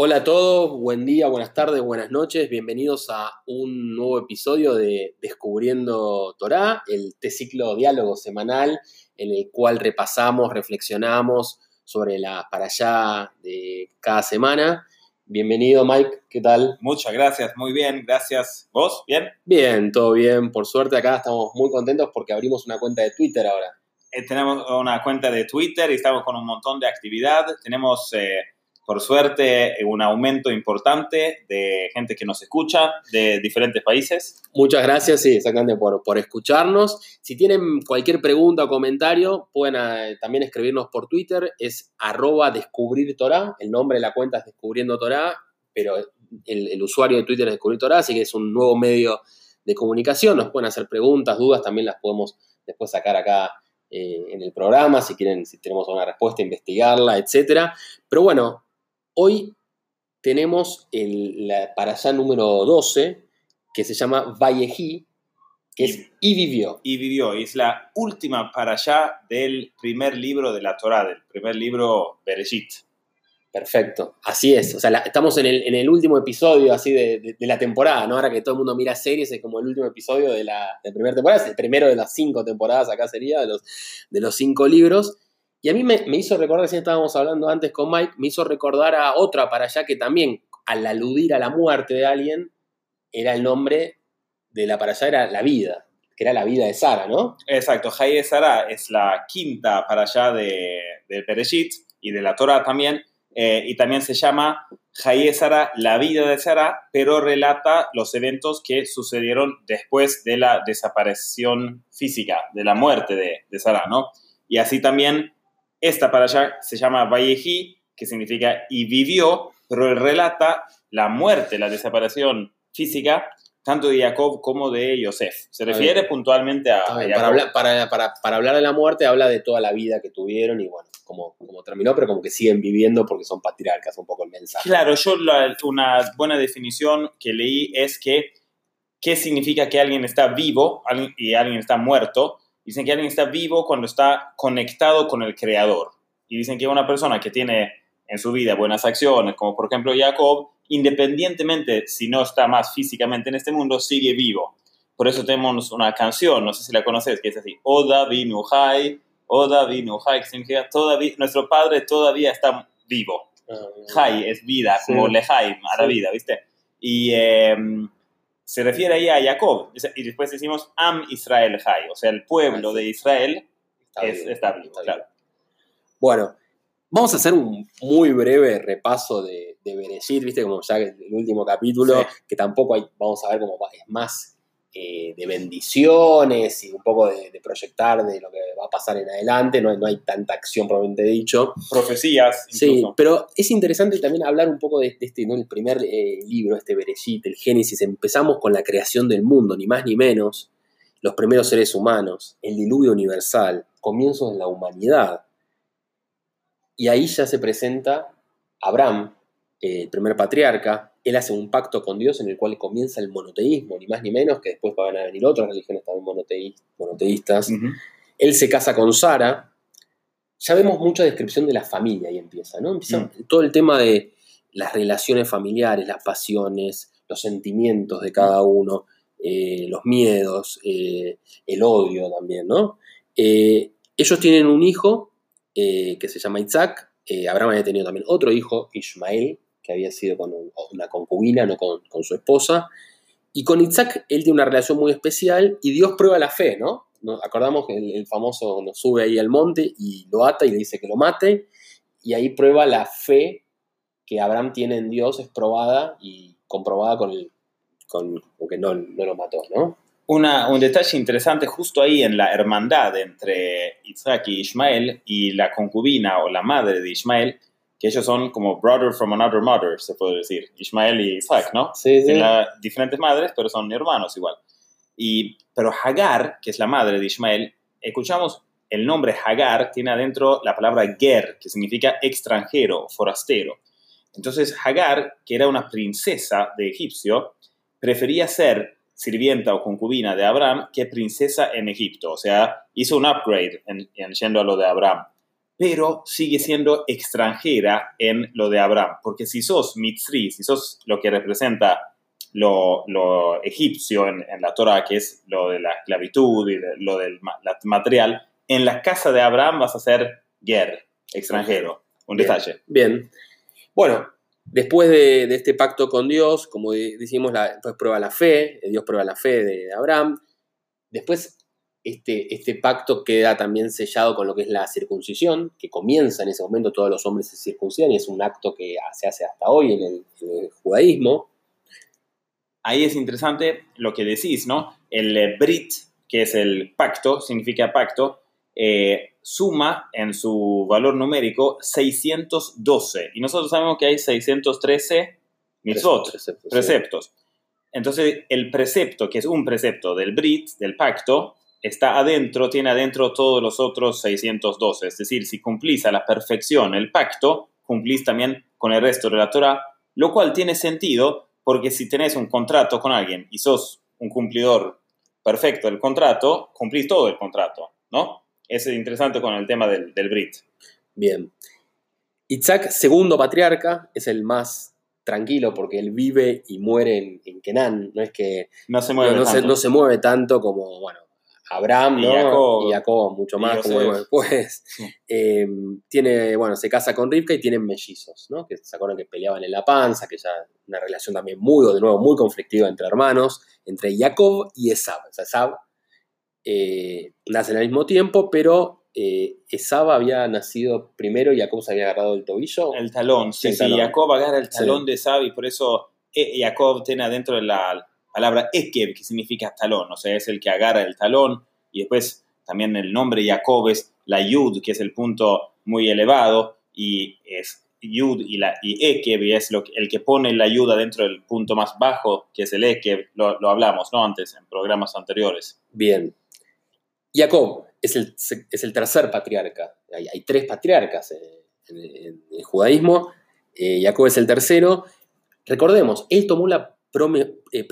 Hola a todos, buen día, buenas tardes, buenas noches, bienvenidos a un nuevo episodio de Descubriendo Torah, el ciclo diálogo semanal en el cual repasamos, reflexionamos sobre la para allá de cada semana. Bienvenido Mike, ¿qué tal? Muchas gracias, muy bien, gracias. ¿Vos? ¿Bien? Bien, todo bien, por suerte acá estamos muy contentos porque abrimos una cuenta de Twitter ahora. Eh, tenemos una cuenta de Twitter y estamos con un montón de actividad. Tenemos... Eh, por suerte, un aumento importante de gente que nos escucha de diferentes países. Muchas gracias, sí, exactamente, por, por escucharnos. Si tienen cualquier pregunta o comentario, pueden eh, también escribirnos por Twitter, es arroba descubrir el nombre de la cuenta es Descubriendo Torah, pero el, usuario de Twitter es Descubrir Torah, así que es un nuevo medio de comunicación, nos pueden hacer preguntas, dudas, también las podemos después sacar acá eh, en el programa, si quieren, si tenemos una respuesta, investigarla, etcétera. Pero bueno, Hoy tenemos el, la para allá número 12, que se llama Vallejí, que es Y vivió. Y vivió, y es la última para allá del primer libro de la Torah, del primer libro Bereshit. Perfecto, así es. O sea, estamos en el, último episodio así de, la temporada, ¿no? Ahora que todo el mundo mira series, es como el último episodio de la, primera temporada, es el primero de las cinco temporadas, acá sería, de los, de los cinco libros. Y a mí me, hizo recordar, si estábamos hablando antes con Mike, me hizo recordar a otra para allá que también, al aludir a la muerte de alguien, era el nombre de la para allá, era la vida, que era la vida de Sara, ¿no? Exacto, de Sara es la quinta para allá de, de Pereshit y de la Torah también, eh, y también se llama de Sara, la vida de Sara, pero relata los eventos que sucedieron después de la desaparición física, de la muerte de, de Sara, ¿no? Y así también esta para allá se llama Vallejí, que significa y vivió, pero relata la muerte, la desaparición física, tanto de Jacob como de Yosef. Se refiere puntualmente a. Para hablar, de la muerte, habla de toda la vida que tuvieron y bueno, como, como terminó, pero como que siguen viviendo porque son patriarcas, un poco el mensaje. Claro, yo una buena definición que leí es que, ¿qué significa que alguien está vivo y alguien está muerto? Dicen que alguien está vivo cuando está conectado con el Creador. Y dicen que una persona que tiene en su vida buenas acciones, como por ejemplo Jacob, independientemente si no está más físicamente en este mundo, sigue vivo. Por eso tenemos una canción, no sé si la conoces, que es así, Oda Vinuhai, Oda Vinuhai, que significa todavía, nuestro padre todavía está vivo. Hai ah, es vida, como Lehai, a la vida, ¿viste? Y em, se refiere ahí a Jacob. Y después decimos Am Israel Hay, o sea, el pueblo de Israel está, vivo, claro. Bueno, vamos a hacer un muy breve repaso de, de Bereshit, viste, como ya el último capítulo, que tampoco hay, vamos a ver cómo es más eh, de bendiciones y un poco de, proyectar de lo que va a pasar en adelante, no, no hay tanta acción probablemente dicho. Profecías. Sí, pero es interesante también hablar un poco de, este, ¿no? el primer eh, libro, este Bereshit, el Génesis, empezamos con la creación del mundo, ni más ni menos, los primeros seres humanos, el diluvio universal, comienzos de la humanidad. Y ahí ya se presenta Abraham, eh, el primer patriarca, él hace un pacto con Dios en el cual comienza el monoteísmo, ni más ni menos, que después van a venir otras religiones también monoteístas. Él se casa con Sara. Ya vemos mucha descripción de la familia ahí empieza, ¿no? Empieza mm. todo el tema de las relaciones familiares, las pasiones, los sentimientos de cada uno, eh, los miedos, eh, el odio también, ¿no? Eh, ellos tienen un hijo que se llama Isaac, Abraham había tenido también otro hijo, Ismael, que había sido con una concubina, no con, su esposa. Y con Isaac él tiene una relación muy especial y Dios prueba la fe, ¿no? Acordamos que el, famoso nos sube ahí al monte y lo ata y le dice que lo mate. Y ahí prueba la fe que Abraham tiene en Dios, es probada y comprobada con el con, que no, no lo mató, ¿no? Una, un detalle interesante justo ahí en la hermandad entre Isaac y Ismael y la concubina o la madre de Ismael que ellos son como brother from another mother, se puede decir, Ismael y Isaac, ¿no? Sí, sí. diferentes madres, pero son hermanos igual. Y, pero Hagar, que es la madre de Ismael, escuchamos el nombre Hagar, tiene adentro la palabra ger, que significa extranjero, forastero. Entonces Hagar, que era una princesa de Egipcio, prefería ser sirvienta o concubina de Abraham que princesa en Egipto. O sea, hizo un upgrade en, en yendo a lo de Abraham. Pero sigue siendo extranjera en lo de Abraham. Porque si sos mitzri, si sos lo que representa lo, lo egipcio en, en, la Torah, que es lo de la esclavitud y lo del material, en la casa de Abraham vas a ser ger, extranjero. Un detalle. Bien. Bueno, después de, de, este pacto con Dios, como decimos, la, pues prueba la fe, Dios prueba la fe de Abraham. Después este, este, pacto queda también sellado con lo que es la circuncisión, que comienza en ese momento, todos los hombres se circuncidan y es un acto que se hace hasta hoy en el, judaísmo. Ahí es interesante lo que decís, ¿no? El Brit, que es el pacto, significa pacto, eh, suma en su valor numérico 612. Y nosotros sabemos que hay 613 mitzvot, preceptos. preceptos. Entonces, el precepto, que es un precepto del Brit, del pacto, está adentro, tiene adentro todos los otros 612. Es decir, si cumplís a la perfección el pacto, cumplís también con el resto de la Torah, lo cual tiene sentido porque si tenés un contrato con alguien y sos un cumplidor perfecto del contrato, cumplís todo el contrato, ¿no? Es interesante con el tema del, del Brit. Bien. Isaac, segundo patriarca, es el más tranquilo porque él vive y muere en, en Kenan, no es que no se mueve, no se mueve tanto como, bueno, Abraham, ¿no? Y Jacob, mucho más, como después. Em, tiene, bueno, se casa con Rivka y tienen mellizos, ¿no? Que se acuerdan que peleaban en la panza, que ya una relación también muy, de nuevo, muy conflictiva entre hermanos, entre Jacob y Esab. O sea, Esab eh, nacen al mismo tiempo, pero eh, Esab había nacido primero y Jacob se había agarrado el tobillo. El talón, sí, sí, Jacob agarra el talón de Esab y por eso eh, Jacob tiene adentro de la palabra Ekev, que significa talón, o sea, es el que agarra el talón, y después también el nombre Jacob es la Yud, que es el punto muy elevado, y es Yud y, la, y Ekev, y es el que pone la ayuda dentro del punto más bajo, que es el Ekev, lo, lo hablamos, ¿no? Antes, en programas anteriores. Bien. Jacob es el, es el tercer patriarca, hay, hay tres patriarcas en, el judaísmo, eh, Jacob es el tercero. Recordemos, él tomó la eh,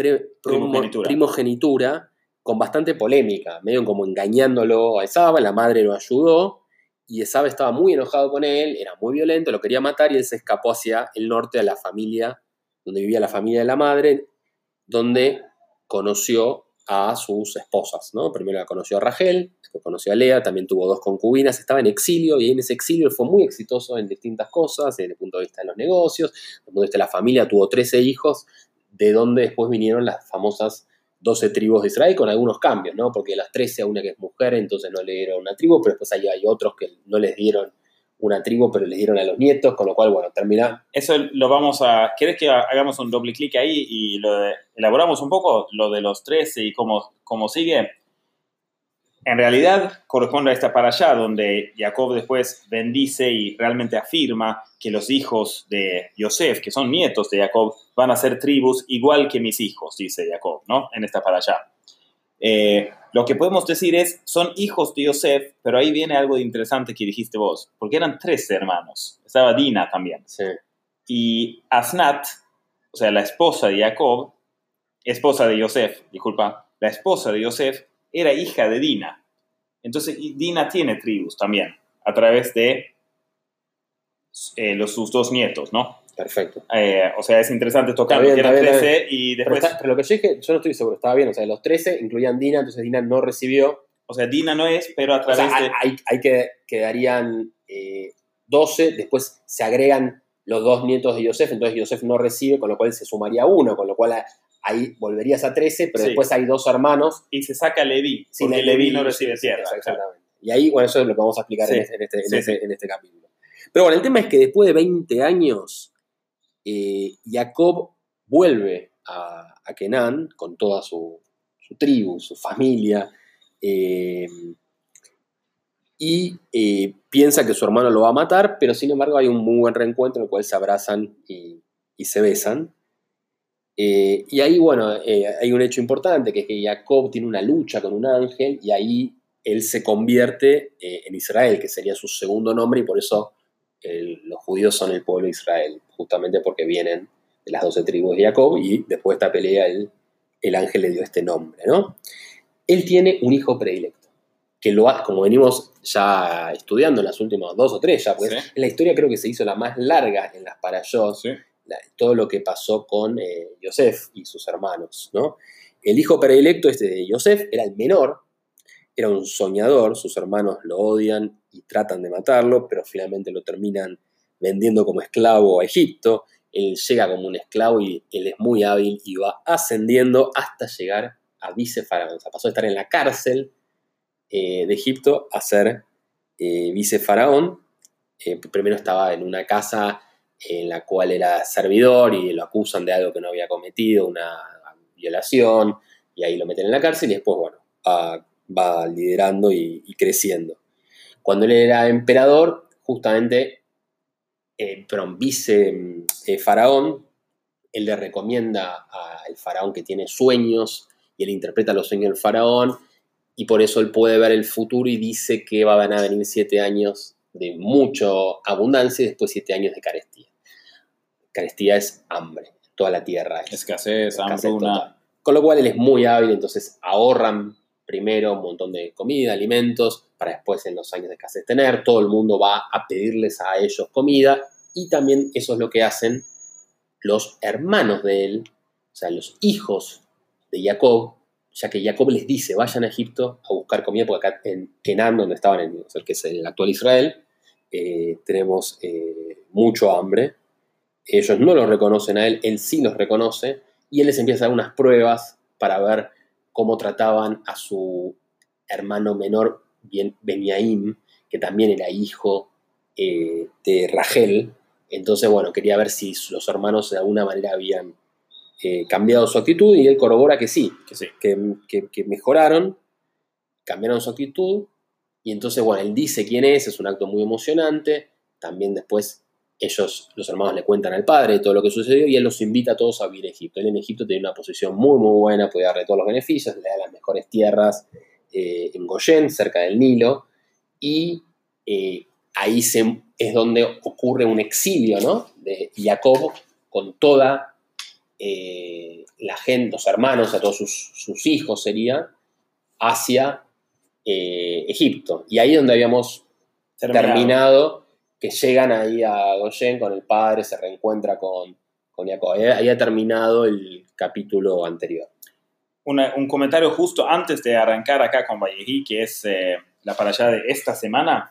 primogenitura. con bastante polémica, medio como engañándolo a Esaba, la madre lo ayudó y Esaba estaba muy enojado con él, era muy violento, lo quería matar y él se escapó hacia el norte de la familia, donde vivía la familia de la madre, donde conoció a sus esposas, ¿no? Primero la conoció a Rachel, después conoció a Lea, también tuvo dos concubinas, estaba en exilio y en ese exilio fue muy exitoso en distintas cosas, desde el punto de vista de los negocios, desde el punto de vista de la familia, tuvo 13 hijos, de donde después vinieron las famosas 12 tribus de Israel con algunos cambios, ¿no? Porque las 13 a una que es mujer, entonces no le dieron una tribu, pero después hay, hay otros que no les dieron una tribu, pero les dieron a los nietos, con lo cual, bueno, termina. Eso lo vamos a. ¿Quieres que hagamos un doble clic ahí y lo elaboramos un poco lo de los 13 y cómo, cómo sigue? En realidad corresponde a esta para allá, donde Jacob después bendice y realmente afirma que los hijos de Yosef, que son nietos de Jacob, van a ser tribus igual que mis hijos, dice Jacob, ¿no? En esta para allá. Eh, lo que podemos decir es, son hijos de Yosef, pero ahí viene algo interesante que dijiste vos, porque eran tres hermanos, estaba Dina también. Sí. Y Asnat, o sea, la esposa de Jacob, esposa de Yosef, disculpa, la esposa de Yosef era hija de Dina. Entonces Dina tiene tribus también, a través de eh, los, sus dos nietos, ¿no? Perfecto. Eh, o sea, es interesante tocar que eran 13 y después... Pero, lo que yo dije, yo no estoy seguro, estaba bien, o sea, los 13 incluían Dina, entonces Dina no recibió... O sea, Dina no es, pero a través de... Hay, hay que quedarían 12, eh, después se agregan los dos nietos de Yosef, entonces Yosef no recibe, con lo cual se sumaría uno, con lo cual ahí volverías a 13, pero después hay dos hermanos. Y se saca Levi, porque Levi no recibe tierra. Exactamente. Y ahí, bueno, eso es lo que vamos a explicar en, este, este, en, este, capítulo. Pero bueno, el tema es que después de 20 años, eh, Jacob vuelve a, a, Kenan con toda su, tribu, su familia, eh, y eh, piensa que su hermano lo va a matar, pero sin embargo hay un muy buen reencuentro en el cual se abrazan y, y se besan. Eh, y ahí, bueno, eh, hay un hecho importante, que es que Jacob tiene una lucha con un ángel y ahí él se convierte eh, en Israel, que sería su segundo nombre, y por eso los judíos son el pueblo de Israel, justamente porque vienen de las doce tribus de Jacob y después de esta pelea el, el ángel le dio este nombre, ¿no? Él tiene un hijo predilecto, que lo ha- como venimos ya estudiando en las últimas dos o tres ya, pues Sí. la historia creo que se hizo la más larga en las Parashot, Sí. Todo lo que pasó con eh, Yosef y sus hermanos, ¿no? El hijo predilecto este de Yosef era el menor, era un soñador, sus hermanos lo odian y tratan de matarlo, pero finalmente lo terminan vendiendo como esclavo a Egipto. Él llega como un esclavo y él es muy hábil y va ascendiendo hasta llegar a vicefaraón. O sea, pasó de estar en la cárcel eh, de Egipto a ser eh, vicefaraón. Eh, primero estaba en una casa en la cual era servidor y lo acusan de algo que no había cometido, una violación, y ahí lo meten en la cárcel y después, bueno, va, va liderando y, y creciendo. Cuando él era emperador, justamente, eh, perdón, vice eh, faraón, él le recomienda al faraón que tiene sueños y él interpreta los sueños del faraón y por eso él puede ver el futuro y dice que van a venir siete años de mucha abundancia y después siete años de carestía. Carestía es hambre, toda la tierra es Escasez, escasez hambruna. total. Con lo cual él es muy hábil, entonces ahorran primero un montón de comida, alimentos, para después en los años de escasez tener. Todo el mundo va a pedirles a ellos comida y también eso es lo que hacen los hermanos de él, o sea, los hijos de Jacob, ya que Jacob les dice, vayan a Egipto a buscar comida, porque acá en Kenan, donde estaban, en, o sea, que es el actual Israel, eh, tenemos eh, mucho hambre. Ellos no lo reconocen a él, él sí los reconoce, y él les empieza a dar unas pruebas para ver cómo trataban a su hermano menor, Beniaim, que también era hijo eh, de Rachel. Entonces, bueno, quería ver si los hermanos de alguna manera habían cambiado su actitud, y él corrobora que sí, que- que mejoraron, cambiaron su actitud, y entonces, bueno, él dice quién es, es un acto muy emocionante, también después ellos, los hermanos, le cuentan al padre todo lo que sucedió, y él los invita a todos a vivir a Egipto. Él en Egipto tenía una posición muy, muy buena, podía darle todos los beneficios, le da las mejores tierras eh, en Goyen, cerca del Nilo, y eh, ahí es donde ocurre un exilio, ¿no? De Jacob con toda eh, la gente, los hermanos, a todos sus, sus hijos sería, hacia eh, Egipto. Y ahí es donde habíamos Terminado. terminado, que llegan ahí a Goyen con el padre, se reencuentra con, con Jacob. Ahí, ahí ha terminado el capítulo anterior. Una- un comentario justo antes de arrancar acá con Vallejí, que es eh, la para allá de esta semana,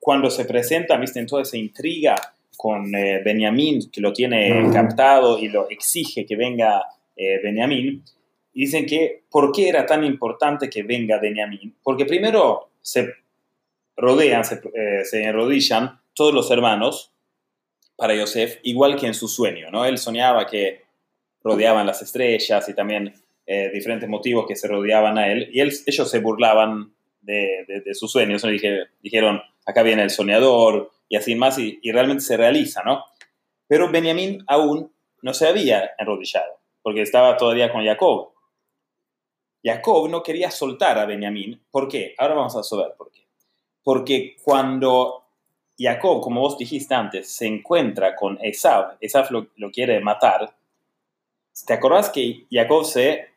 cuando se presenta, viste, en toda esa intriga con eh, Benjamín, que lo tiene captado y lo exige que venga eh, Benjamín, y dicen que, ¿por qué era tan importante que venga Benjamín? Porque primero se rodean, se, eh, se enrodillan todos los hermanos para Yosef, igual que en su sueño, ¿no? Él soñaba que rodeaban las estrellas y también eh, diferentes motivos que se rodeaban a él, y él- ellos se burlaban de, de- de sus sueños, ¿no? Dije- dijeron, acá viene el soñador, y así más, y, y realmente se realiza, ¿no? Pero Benjamín aún no se había enrodillado, porque estaba todavía con Jacob. Jacob no quería soltar a Benjamín, ¿por qué? Ahora vamos a saber por qué. Porque cuando Jacob, como vos dijiste antes, se encuentra con Esab, Esab lo, lo quiere matar, ¿te acordás que Jacob se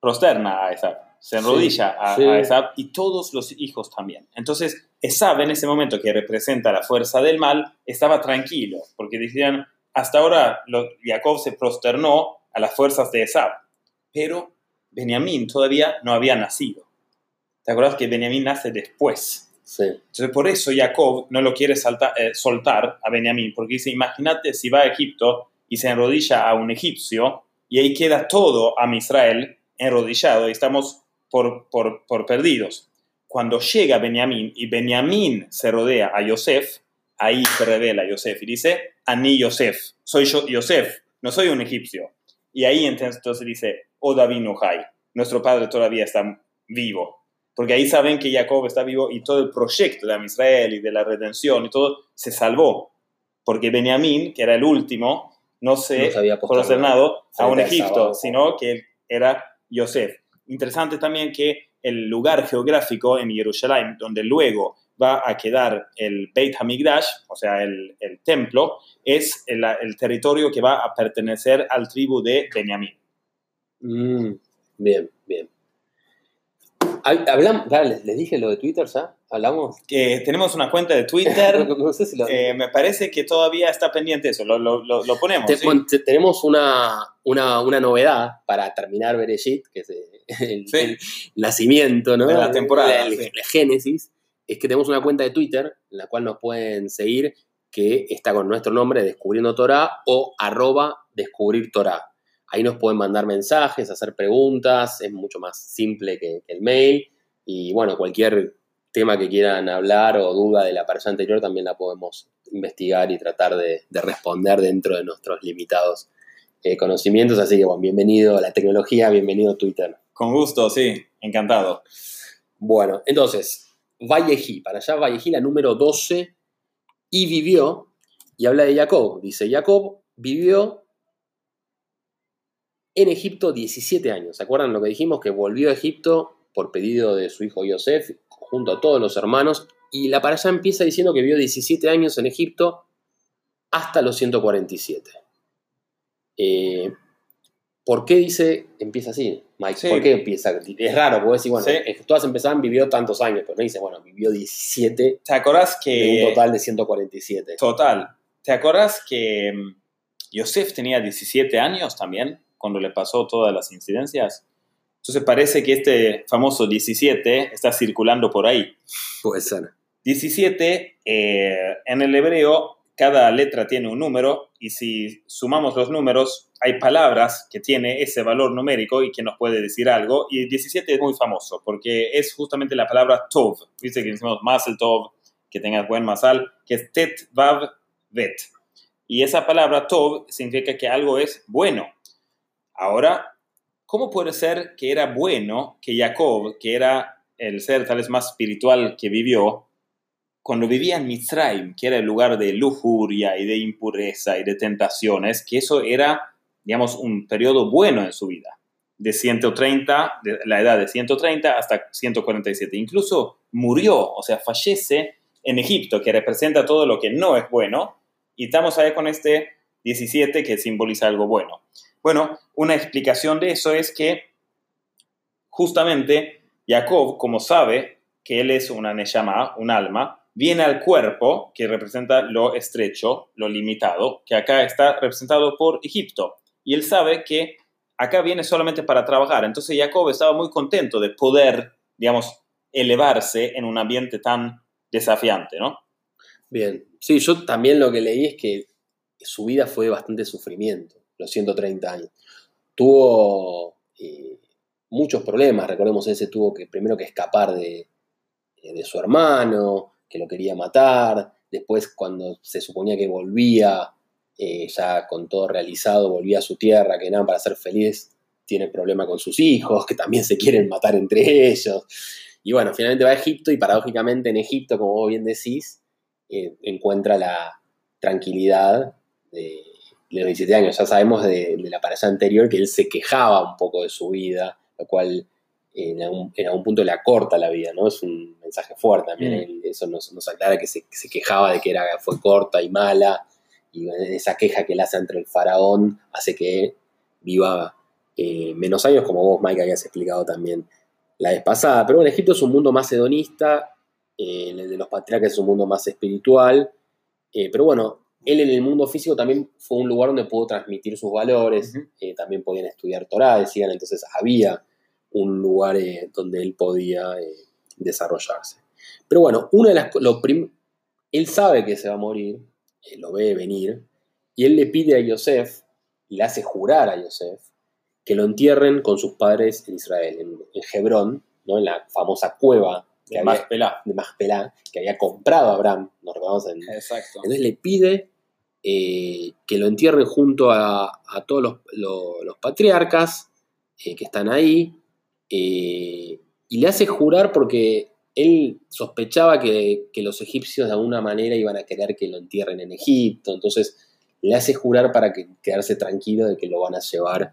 prosterna a Esab? Se enrodilla a, sí. a Esab y todos los hijos también. Entonces, Esab en ese momento que representa la fuerza del mal, estaba tranquilo, porque decían, hasta ahora lo- Jacob se prosternó a las fuerzas de Esab, pero Benjamín todavía no había nacido. ¿Te acuerdas que Benjamín nace después? Sí. Entonces, por eso Jacob no lo quiere salta- eh, soltar a Benjamín, porque dice, imagínate si va a Egipto y se enrodilla a un egipcio, y ahí queda todo a Israel enrodillado, y estamos por, por, por perdidos. Cuando llega Benjamín y Benjamín se rodea a Yosef, ahí se revela Yosef y dice, Ani Yosef, soy yo Yosef, no soy un egipcio. Y ahí entonces, entonces dice, O David Nuhai, nuestro padre todavía está vivo. Porque ahí saben que Jacob está vivo y todo el proyecto de Israel y de la redención y todo se salvó. Porque Benjamín, que era el último, no se No prosternado a un Egipto, sino que era Yosef. Interesante también que el lugar geográfico en Jerusalén, donde luego va a quedar el Beit Hamikdash, o sea, el, el templo, es el, el territorio que va a pertenecer al tribu de Benjamín. Mm, bien, bien. Hab- Hablamos, dale, les, dije lo de Twitter ya, hablamos. Que tenemos una cuenta de Twitter. No, no sé si lo- Eh, me parece que todavía está pendiente eso. Lo, lo- lo- lo ponemos. Te- sí. bueno, te- tenemos una, una, una novedad para terminar Bereshit, que es eh, el, Sí. el nacimiento ¿no? De la temporada, el- sí. la génesis. Es que tenemos una cuenta de Twitter en la cual nos pueden seguir, que está con nuestro nombre, Descubriendo Torah, o arroba Descubrir Torah. Ahí nos pueden mandar mensajes, hacer preguntas, es mucho más simple que, que el mail. Y bueno, cualquier tema que quieran hablar o duda de la persona anterior también la podemos investigar y tratar de, de responder dentro de nuestros limitados eh, conocimientos. Así que bueno, bienvenido a la tecnología, bienvenido a Twitter. Con gusto, sí. Encantado. Bueno, entonces, Vallejí, para allá Vallejí, la número 12, y vivió, y habla de Jacob. Dice, Jacob vivió en Egipto 17 años. ¿Se acuerdan lo que dijimos? Que volvió a Egipto por pedido de su hijo Yosef, junto a todos los hermanos, y la para allá empieza diciendo que vivió 17 años en Egipto hasta los 147. Eh, ¿Por qué dice, empieza así, Mike? Sí. ¿Por qué empieza? Es raro, porque decir, bueno, Sí. eh, todas empezaban, vivió tantos años, pero no dice, bueno, vivió 17 ¿Te acordás de que... un total de 147. Total. ¿Te acordás que mm, Yosef tenía 17 años también cuando le pasó todas las incidencias? Entonces parece que este famoso 17 está circulando por ahí. Puede ser. 17, eh, en el hebreo, cada letra tiene un número y si sumamos los números, hay palabras que tiene ese valor numérico y que nos puede decir algo. Y el 17 es muy famoso porque es justamente la palabra tov. Dice que decimos masel tov, que tengas buen masal, que es tet, vav, vet. Y esa palabra tov significa que algo es bueno. Ahora, ¿cómo puede ser que era bueno que Jacob, que era el ser tal vez más espiritual que vivió, cuando vivía en Mitzrayim, que era el lugar de lujuria y de impureza y de tentaciones, que eso era, digamos, un periodo bueno en su vida, de 130, de la edad de 130 hasta 147. Incluso murió, o sea, fallece en Egipto, que representa todo lo que no es bueno, y estamos ahí con este 17 que simboliza algo bueno. Bueno, una explicación de eso es que justamente Jacob, como sabe que él es una neshama, un alma, viene al cuerpo, que representa lo estrecho, lo limitado, que acá está representado por Egipto. Y él sabe que acá viene solamente para trabajar. Entonces Jacob estaba muy contento de poder, digamos, elevarse en un ambiente tan desafiante, ¿no? Bien. Sí, yo también lo que leí es que su vida fue bastante sufrimiento, los 130 años. Tuvo eh, muchos problemas, recordemos, ese tuvo que primero que escapar de, eh, de su hermano, que lo quería matar, después cuando se suponía que volvía, eh, ya con todo realizado, volvía a su tierra, que nada, para ser feliz, tiene problema con sus hijos, que también se quieren matar entre ellos. Y bueno, finalmente va a Egipto y paradójicamente en Egipto, como vos bien decís, encuentra la tranquilidad de los 17 años. Ya sabemos de, de la pareja anterior que él se quejaba un poco de su vida, lo cual eh, en algún, en algún punto le acorta la vida, ¿no? Es un mensaje fuerte también. Mm. eso nos, nos aclara que se, que se quejaba de que era, fue corta y mala, y esa queja que él hace entre el faraón hace que viva eh, menos años, como vos, Mike, habías explicado también la vez pasada. Pero bueno, Egipto es un mundo más hedonista, eh, el de los patriarcas es un mundo más espiritual, eh, pero bueno, él en el mundo físico también fue un lugar donde pudo transmitir sus valores, eh, también podían estudiar Torah, decían, entonces había un lugar eh, donde él podía eh, desarrollarse. Pero bueno, una de las lo prim- él sabe que se va a morir, lo ve venir, y él le pide a Yosef, y le hace jurar a Yosef, que lo entierren con sus padres en Israel, en, en Hebrón, ¿no? en la famosa cueva que De había- que había comprado Abraham, nos recordamos en, Exacto. entonces le pide eh, que lo entierren junto a, a todos los, lo- los patriarcas eh, que están ahí. eh, y le hace jurar porque él sospechaba que, que los egipcios de alguna manera iban a querer que lo entierren en Egipto. Entonces le hace jurar para que, quedarse tranquilo de que lo van a llevar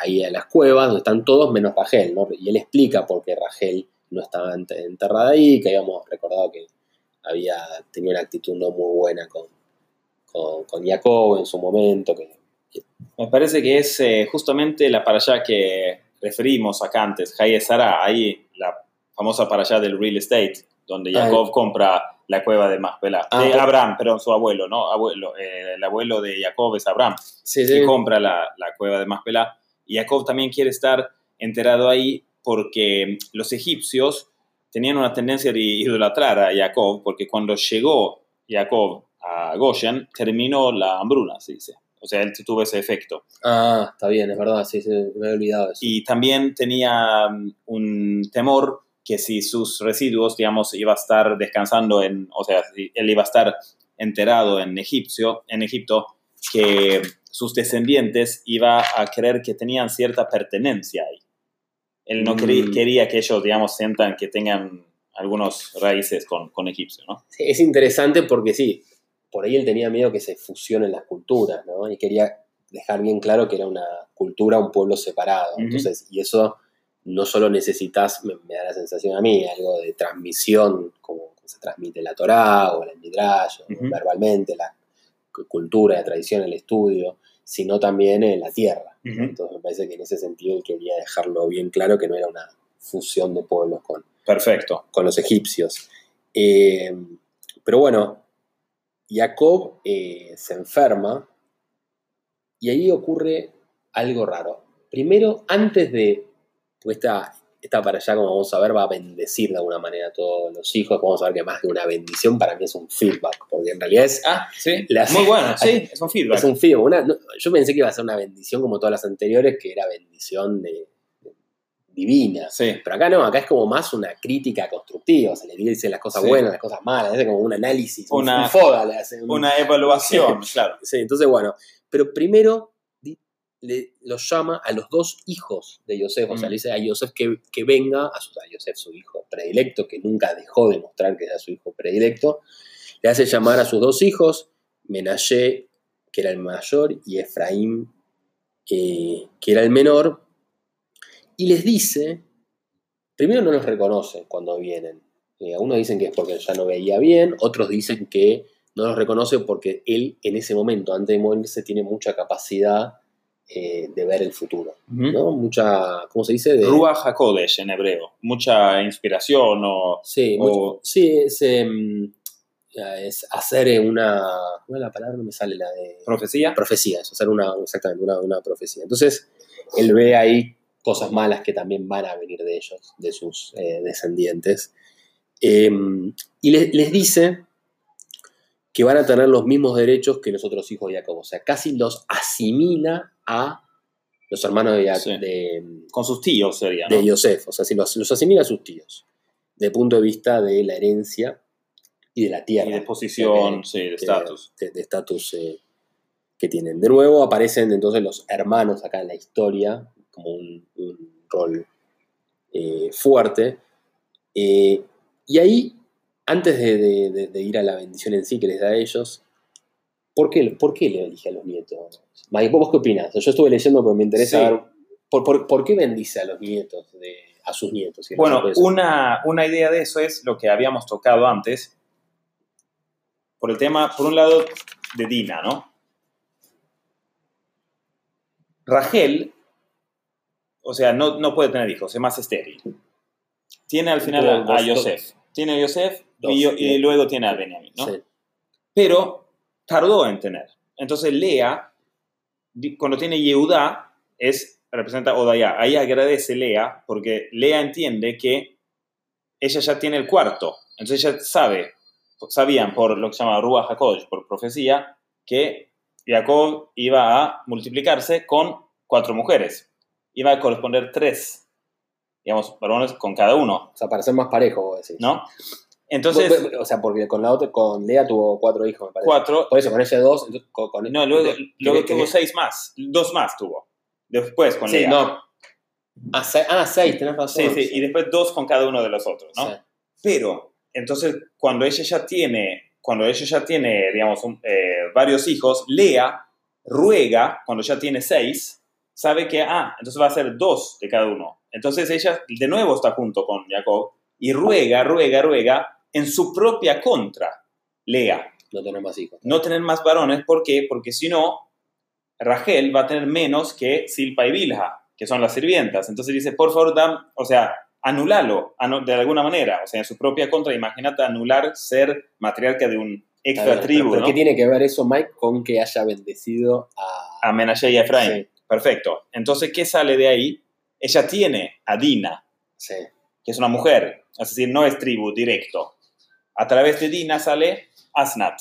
ahí a las cuevas, donde están todos menos Rachel. ¿no? Y él explica por qué Rachel no estaba ent- enterrada ahí, que habíamos recordado que había tenido una actitud no muy buena con, con, con Jacob en su momento. Que, Me parece que es eh, justamente la para allá que referimos acá antes, Haye Sara, ahí famosa para allá del real estate, donde Ah, Jacob compra la cueva de Macpela. Ah, de. Abraham, perdón, su abuelo, ¿no? Abuelo, eh, el abuelo de Jacob es Abraham, Sí, que compra la, la cueva de Macpela. Y Jacob también quiere estar enterado ahí porque los egipcios tenían una tendencia de idolatrar a Jacob, porque cuando llegó Jacob a Goshen, terminó la hambruna, se dice. O sea, él tuvo ese efecto. Ah, está bien, es verdad, sí, sí, me había olvidado eso. Y también tenía mm, un temor que si sus residuos, digamos, iba a estar descansando en, o sea, si él iba a estar enterado en Egipcio, en Egipto, que sus descendientes iba a creer que tenían cierta pertenencia ahí. Él no quería, Mm. quería que ellos, digamos, sientan que tengan algunos raíces con, con Egipcio, ¿no? Sí, es interesante porque sí, por ahí él tenía miedo que se fusionen las culturas, ¿no? Y quería dejar bien claro que era una cultura, un pueblo separado. Entonces, y eso no solo necesitas, me, me da la sensación a mí, algo de transmisión, como se transmite la Torá o el Midrash, verbalmente, la cu- cultura, la tradición, el estudio, sino también en la tierra. Entonces me parece que en ese sentido él quería dejarlo bien claro que no era una fusión de pueblos con, Perfecto. con los egipcios. Eh, pero bueno, Jacob eh, se enferma y ahí ocurre algo raro. Primero, antes de, porque esta, esta para allá, como vamos a ver, va a bendecir de alguna manera a todos los hijos. Vamos a ver que más que una bendición, para mí es un feedback, porque en realidad es, Ah, sí. La- Muy bueno, sí, es un feedback. es un feedback. Una- no, yo pensé que iba a ser una bendición como todas las anteriores, que era bendición de, de- divina. Sí. Pero acá no, acá es como más una crítica constructiva, se le dice las cosas Sí. buenas, las cosas malas, es como un análisis, un- Una- un foda le Una evaluación, claro. Sí, entonces bueno, pero primero le, los llama a los dos hijos de Yosef, o sea, Mm. le dice a Yosef que, que venga, a, su, a Yosef su hijo predilecto, que nunca dejó de mostrar que era su hijo predilecto, le hace llamar a sus dos hijos, Menashe, que era el mayor, y Efraín, eh, que era el menor, y les dice, primero no los reconoce cuando vienen. Eh, algunos dicen que es porque ya no veía bien, otros dicen que no los reconoce porque él en ese momento, antes de morirse, tiene mucha capacidad eh, de ver el futuro. Mucha, ¿cómo se dice? De, Ruach HaKodesh en hebreo. Mucha inspiración o... Sí, o- mucho- sí es, em, es hacer una... ¿Cuál es la palabra? No me sale la de... ¿Profecía? profecía, eso, hacer una, exactamente, una, una profecía. Entonces, él ve ahí cosas malas que también van a venir de ellos, de sus eh, descendientes. Eh, y le- les dice que van a tener los mismos derechos que los otros hijos de Jacob. O sea, casi los asimila a los hermanos de, Sí. de, Con sus tíos sería, ¿no? de Yosef. O sea, si los, los asimila a sus tíos, el punto de vista de la herencia y de la tierra. Y de posición, Que- sí, de estatus. de de estatus eh, que tienen. De nuevo aparecen entonces los hermanos acá en la historia, como un, un rol eh, fuerte. Eh, y ahí, antes de, de- de- de ir a la bendición en sí que les da a ellos, ¿por qué, por qué le elige a los nietos? Mike, ¿vos qué opinas? Yo estuve leyendo porque me interesa Sí. ver ¿por, por, por qué bendice a los nietos, de, a sus nietos. si Bueno, una, una idea de eso es lo que habíamos tocado antes, por el tema, por un lado, de Dina, ¿no? Rachel, o sea, no, no puede tener hijos, es más estéril. Tiene al final a, a. Tiene a Yosef Dos, y, y luego tiene a Benjamín, ¿no? Sí. pero tardó en tener. Entonces Lea, cuando tiene Yehudá, es, representa Odaya. Ahí agradece Lea, porque Lea entiende que ella ya tiene el cuarto. Entonces ella sabe, sabían por lo que se llama Ruach HaKodesh, por profecía, que Jacob iba a multiplicarse con cuatro mujeres. Iba a corresponder tres, digamos, varones con cada uno, O sea, para ser más parejo, vos decís. ¿no? Entonces, o sea, porque con la otra, con Lea tuvo cuatro hijos, me parece. cuatro, Por eso, con ella dos, entonces, con, con- No, luego, que- luego tuvo seis más. Dos más tuvo. Después con Sí, Lea. no. Ah, ah, seis, tenés razón. Sí, sí, y después dos con cada uno de los otros, ¿no? Sí. Pero, entonces, cuando ella ya tiene, cuando ella ya tiene, digamos, un- eh, varios hijos, Lea ruega, cuando ya tiene seis, sabe que, ah, entonces va a ser dos de cada uno. Entonces ella de nuevo está junto con Jacob y ruega, ruega, ruega en su propia contra, Lea. No tener más hijos. no tener más varones. ¿Por qué? Porque si no, Rachel va a tener menos que Silpa y Bilha, que son las sirvientas. Entonces dice, por favor, o sea, anulalo anu- de alguna manera, o sea, en su propia contra, imagínate anular ser matriarca de un extra bien, tribu, pero, pero ¿no? ¿Qué tiene que ver eso, Mike, con que haya bendecido a... A Menashe y a Efraín. Sí, Perfecto. Entonces, ¿qué sale de ahí? Ella tiene a Dina, sí. que es una mujer, es decir, no es tribu directo. A través de Dina sale Asnat.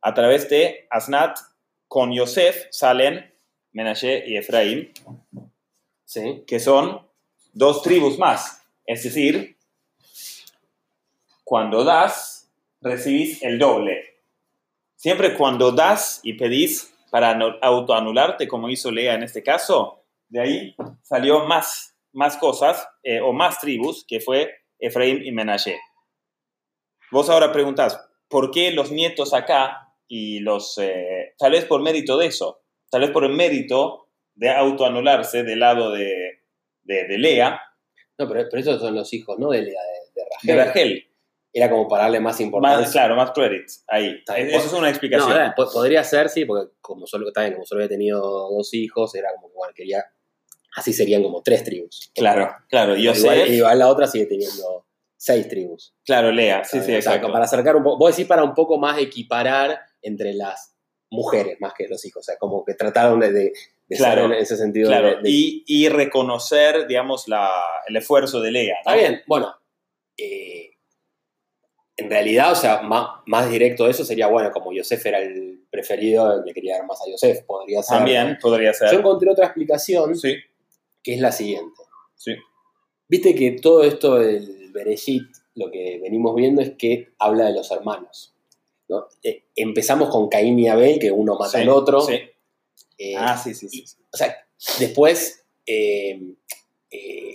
A través de Asnat, con Yosef salen Menashe y Efraín, sí. que son dos tribus más. Es decir, cuando das, recibís el doble. Siempre cuando das y pedís para anu- autoanularte, como hizo Lea en este caso, de ahí salió más, más cosas eh, o más tribus, que fue Efraín y Menashe. Vos ahora preguntás, ¿por qué los nietos acá y los... eh, tal vez por mérito de eso, tal vez por el mérito de autoanularse del lado de, de, de Lea, No, pero, pero esos son los hijos, ¿no? De, Lea, de, de Rachel. de Rachel. Era como para darle más importancia. Más, claro, más credits ahí. Eso es una explicación. po- podría ser, sí, porque como solo, bien, como solo había tenido dos hijos, era como que, bueno, quería... Así serían como tres tribus. claro, claro. Y Yosef, Igual, igual la otra sigue teniendo seis tribus. claro, Lea. Sí, sí, sea, exacto. Para acercar un poco, vos decís para un poco más equiparar entre las mujeres más que los hijos. O sea, como que trataron de, de, Claro, ser en ese sentido. Claro, de- de- y, y reconocer, digamos, la, el esfuerzo de Lea. ¿no? Está bien, bueno. eh, en realidad, o sea, más, más directo de eso sería, bueno, como Yosef era el preferido, le quería dar más a Yosef, podría ser. También podría Yo ser. encontré otra explicación Sí, que es la siguiente. sí. Viste que todo esto del Bereshit, lo que venimos viendo es que habla de los hermanos. ¿no? Eh, empezamos con Caín y Abel, que uno mata Sí, al otro. sí. Eh, Ah, sí, sí, sí. O sea, después eh, eh,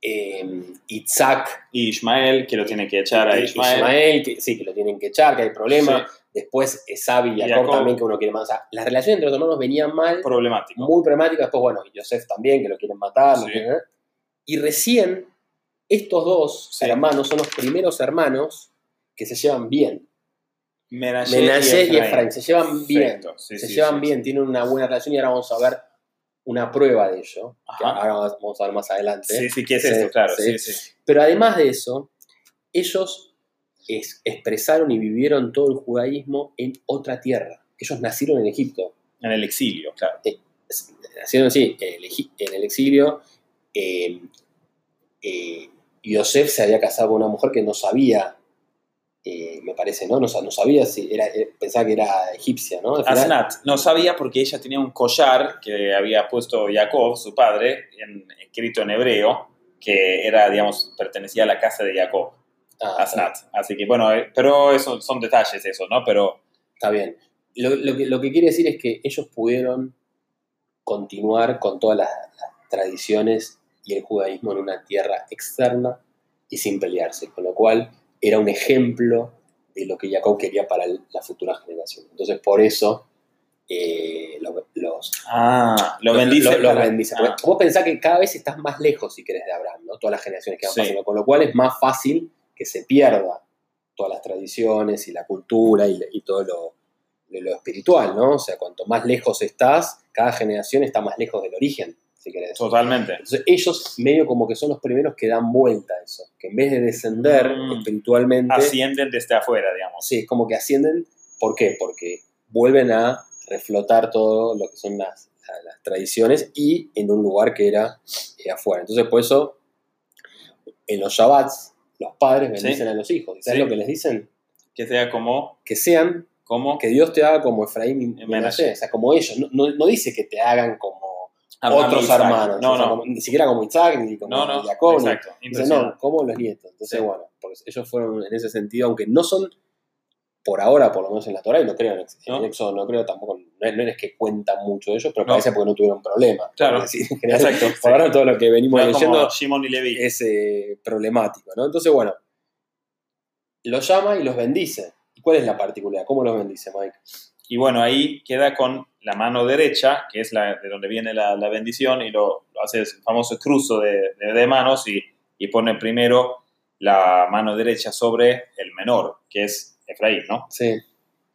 eh, Isaac, Y Ismael, que lo tiene que echar a y Ismael. que, sí, que lo tienen que echar, que hay problema. Después Esab y Jacob también, que uno quiere más. O sea, las relaciones entre los hermanos venían mal, Problemático. muy problemáticas. Después, bueno, y Joseph también, que lo quieren matar. Y recién estos dos Sí. hermanos son los primeros hermanos que se llevan bien. Menashe, Menashe y Efraín se llevan bien. Sí, se sí, llevan bien, tienen una buena relación y ahora vamos a ver una prueba de ello, que ahora vamos a ver más adelante. Sí, sí, ¿qué es esto? Claro. Pero además de eso, ellos es- expresaron y vivieron todo el judaísmo en otra tierra. Ellos nacieron en Egipto. En el exilio, claro. Es- Nacieron, sí, en el, Egi- en el exilio. Eh, eh, Yosef se había casado con una mujer que no sabía, eh, me parece, ¿no? No, sa- no sabía si era, eh, pensaba que era egipcia, ¿no? Final- Asnat no sabía porque ella tenía un collar que había puesto Jacob, su padre, en, escrito en hebreo, que era, digamos, pertenecía a la casa de Jacob, Ah, Asnat. Así que, bueno, eh, pero eso son detalles eso, ¿no? Pero, Está bien. Lo, lo que, lo que quiere decir es que ellos pudieron continuar con todas las, las tradiciones y el judaísmo en una tierra externa y sin pelearse, con lo cual era un ejemplo de lo que Jacob quería para la futura generación. Entonces, por eso eh, lo- los, ah, lo los- bendice. los- los para- bendice. ah, Vos pensás que cada vez estás más lejos, si querés, de Abraham, ¿no? Todas las generaciones que van Sí. pasando, con lo cual es más fácil que se pierda todas las tradiciones y la cultura y, y todo lo, lo espiritual, ¿no? O sea, cuanto más lejos estás, cada generación está más lejos del origen, si querés. totalmente. Entonces ellos medio como que son los primeros que dan vuelta a eso, que en vez de descender Mm. espiritualmente, Ascienden desde afuera, digamos. sí, es como que ascienden. ¿Por qué? Porque vuelven a reflotar todo lo que son las, la- las tradiciones y en un lugar que era eh, afuera. Entonces por eso en los Shabbats los padres bendicen Sí. a los hijos. ¿Y ¿Sabes Sí. lo que les dicen? Que sea como, Que sean como que Dios te haga como Efraín y Menashe. O sea, como ellos. No, no- no dice que te hagan como otros Isaac. hermanos, No, o sea, no. como- ni siquiera como Isaac, ni como No, no, Jacob, no, Impresionante. como los nietos. Entonces, Sí. bueno, porque ellos fueron en ese sentido, aunque no son, por ahora, por lo menos en la Torah, y no creo en, ¿No? Éxodo, no creo tampoco, no es, no es que cuentan mucho de ellos, pero No. parece porque no tuvieron problemas. Claro. Decir, Exacto. Por ahora todo lo que venimos No como leyendo Shimon y Levi. es eh, problemático, ¿no? Entonces, bueno, los llama y los bendice. ¿Y cuál es la particularidad? ¿Cómo los bendice, Mike? Y bueno, ahí queda con la mano derecha, que es la, de donde viene la, la bendición, y lo, lo hace el famoso cruzo de, de- de manos y, y pone primero la mano derecha sobre el menor, que es Efraín, ¿no? Sí,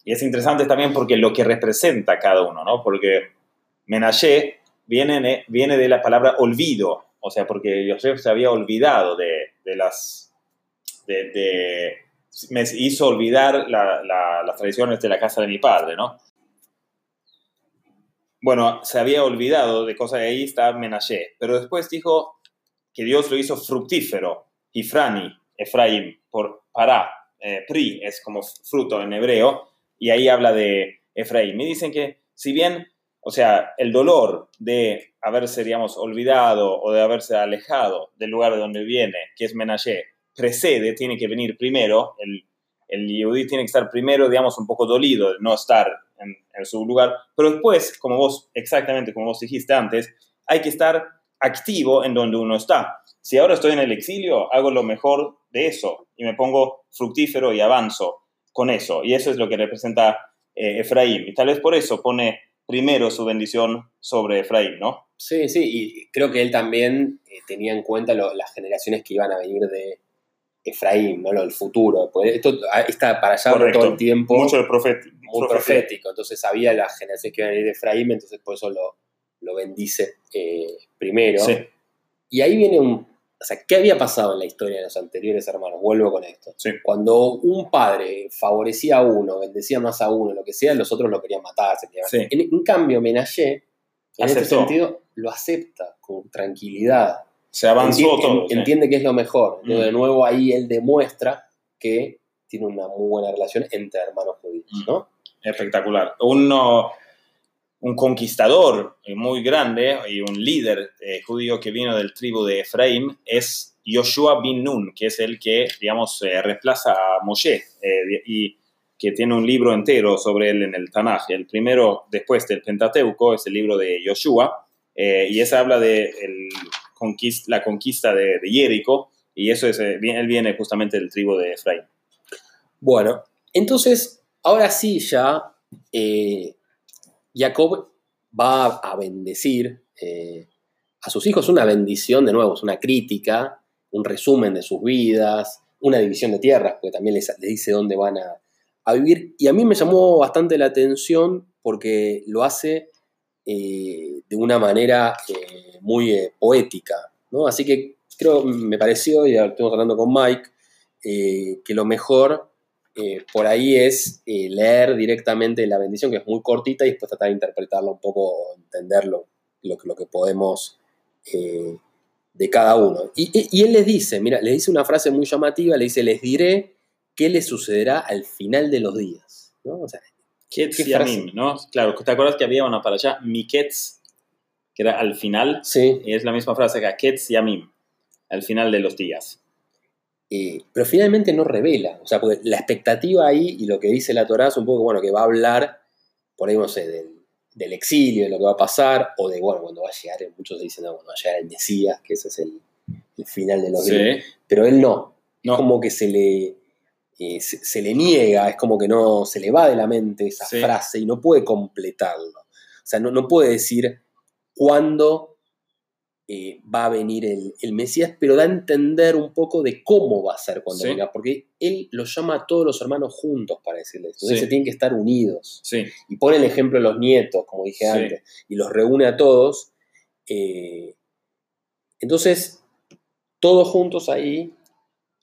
Y es interesante también porque lo que representa cada uno, ¿no? Porque Menashe viene, viene de la palabra olvido, o sea, porque Yosef se había olvidado de, de las... De, de- me hizo olvidar la- la- las tradiciones de la casa de mi padre, ¿no? Bueno, se había olvidado de cosas y ahí está Menashe, pero después dijo que Dios lo hizo fructífero, Ifrani, Efraim, por para, eh, pri es como fruto en hebreo, y ahí habla de Efraim. Me dicen que si bien, o sea, el dolor de haberse, digamos, olvidado o de haberse alejado del lugar de donde viene, que es Menashe, precede, tiene que venir primero, el, el tiene que estar primero, digamos, un poco dolido de no estar en, su lugar, pero después, como vos, exactamente como vos dijiste antes, hay que estar activo en donde uno está. Si ahora estoy en el exilio, hago lo mejor de eso y me pongo fructífero y avanzo con eso. Y eso es lo que representa eh, Efraín. Y tal vez por eso pone primero su bendición sobre Efraín, ¿no? Sí, sí, y creo que él también eh, tenía en cuenta las generaciones que iban a venir de Efraín, ¿no? Lo del futuro. Pues esto ah, está para allá Correcto. todo el tiempo. Mucho de profet muy profético. Entonces sabía las generaciones que iban a venir de Efraín, entonces por eso lo, lo bendice eh, primero. Sí, Y ahí viene un. O sea, ¿qué había pasado en la historia de los anteriores hermanos? Vuelvo con esto. sí. Cuando un padre favorecía a uno, bendecía más a uno, lo que sea, los otros lo querían matar. se querían- Sí. En, en cambio, Menashe, en este Aceptó. sentido, lo acepta con tranquilidad. Se avanzó Enti- todo. sí. Entiende que es lo mejor. Entonces, Mm. de nuevo, ahí él demuestra que tiene una muy buena relación entre hermanos judíos, Mm. ¿no? Espectacular. Uno, un conquistador eh, muy grande y un líder eh, judío que vino del tribu de Efraim es Yoshua bin Nun, que es el que, digamos, eh, reemplaza a Moshe eh, y que tiene un libro entero sobre él en el Tanaj. El primero, después del Pentateuco, es el libro de Yoshua, y ese habla de el la conquista de, de Jerico, y eso es, eh, él viene justamente del tribu de Efraim. Bueno, entonces, ahora sí ya, eh, Jacob va a bendecir eh, a sus hijos, una bendición, de nuevo, es una crítica, un resumen de sus vidas, una división de tierras, porque también les, dice dónde van a, vivir. Y a mí me llamó bastante la atención porque lo hace de una manera muy eh, poética, ¿no? Así que creo, me pareció, y estuvimos hablando con Mike, eh, que lo mejor eh, por ahí es leer directamente la bendición, que es muy cortita, y después tratar de interpretarla un poco, entenderlo, lo, que- lo que podemos de cada uno. Y, y- y él les dice, mira, les dice una frase muy llamativa, le dice, les diré qué les sucederá al final de los días. ¿no? O sea, Ketz ¿Qué Yamim, ¿no? Claro, ¿te acuerdas que había una para allá? Miketz, que era al final, sí, y es la misma frase acá, Ketz Yamim, al final de los días. eh, pero finalmente no revela, o sea, porque la expectativa ahí y lo que dice la Torá es un poco, bueno, que va a hablar, por ahí no sé, del, del exilio, de lo que va a pasar, o de, bueno, cuando va a llegar, muchos dicen, no, cuando va a llegar el Mesías, que ese es el, el final de los días. Pero él no, No, es como que se le, eh, se, se le niega, es como que no se le va de la mente esa Sí. frase y no puede completarlo. O sea, no, no puede decir cuándo eh, va a venir el, el Mesías, pero da a entender un poco de cómo va a ser cuando Sí. venga, porque él los llama a todos los hermanos juntos para decirles. Entonces Sí. se tienen que estar unidos. sí, Y pone el ejemplo de los nietos, como dije antes, y los reúne a todos. eh, entonces, todos juntos ahí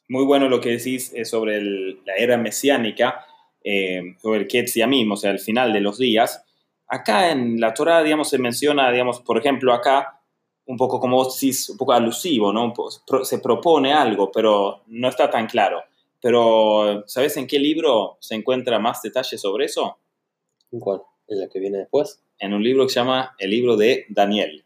muy bueno lo que decís eh, sobre el- la era mesiánica, eh, sobre el Ketz Yamim, o sea, el final de los días. Acá en la Torah, digamos, se menciona, digamos, por ejemplo, acá, un poco como vos decís, un poco alusivo, ¿no? Se propone algo, pero no está tan claro. Pero, ¿sabes en qué libro se encuentra más detalles sobre eso? ¿Cuál? ¿En la que viene después? En un libro que se llama el libro de Daniel.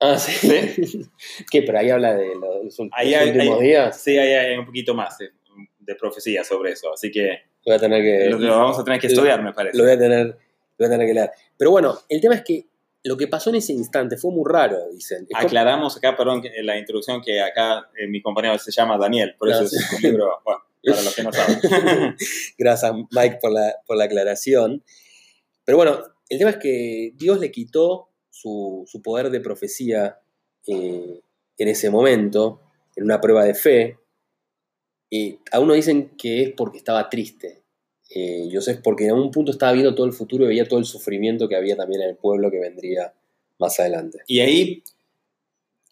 Ah, sí. ¿Qué? Pero ahí habla de los, los Ahí hay- últimos hay- días. Sí, hay, hay un poquito más de, de profecía sobre eso, así que Voy a tener que, lo, lo vamos a tener que estudiar, me parece. lo voy a tener, lo voy a tener que leer. Pero bueno, el tema es que lo que pasó en ese instante fue muy raro, dicen. Es como- Aclaramos acá, perdón, en la introducción que acá eh, mi compañero se llama Daniel, por eso es un libro, bueno, para los que no saben. Gracias, Mike, por la, por la aclaración. Pero bueno, el tema es que Dios le quitó su, su poder de profecía eh, en ese momento, en una prueba de fe. Y a uno dicen que es porque estaba triste. Eh, yo sé porque en algún punto estaba viendo todo el futuro y veía todo el sufrimiento que había también en el pueblo que vendría más adelante. y ahí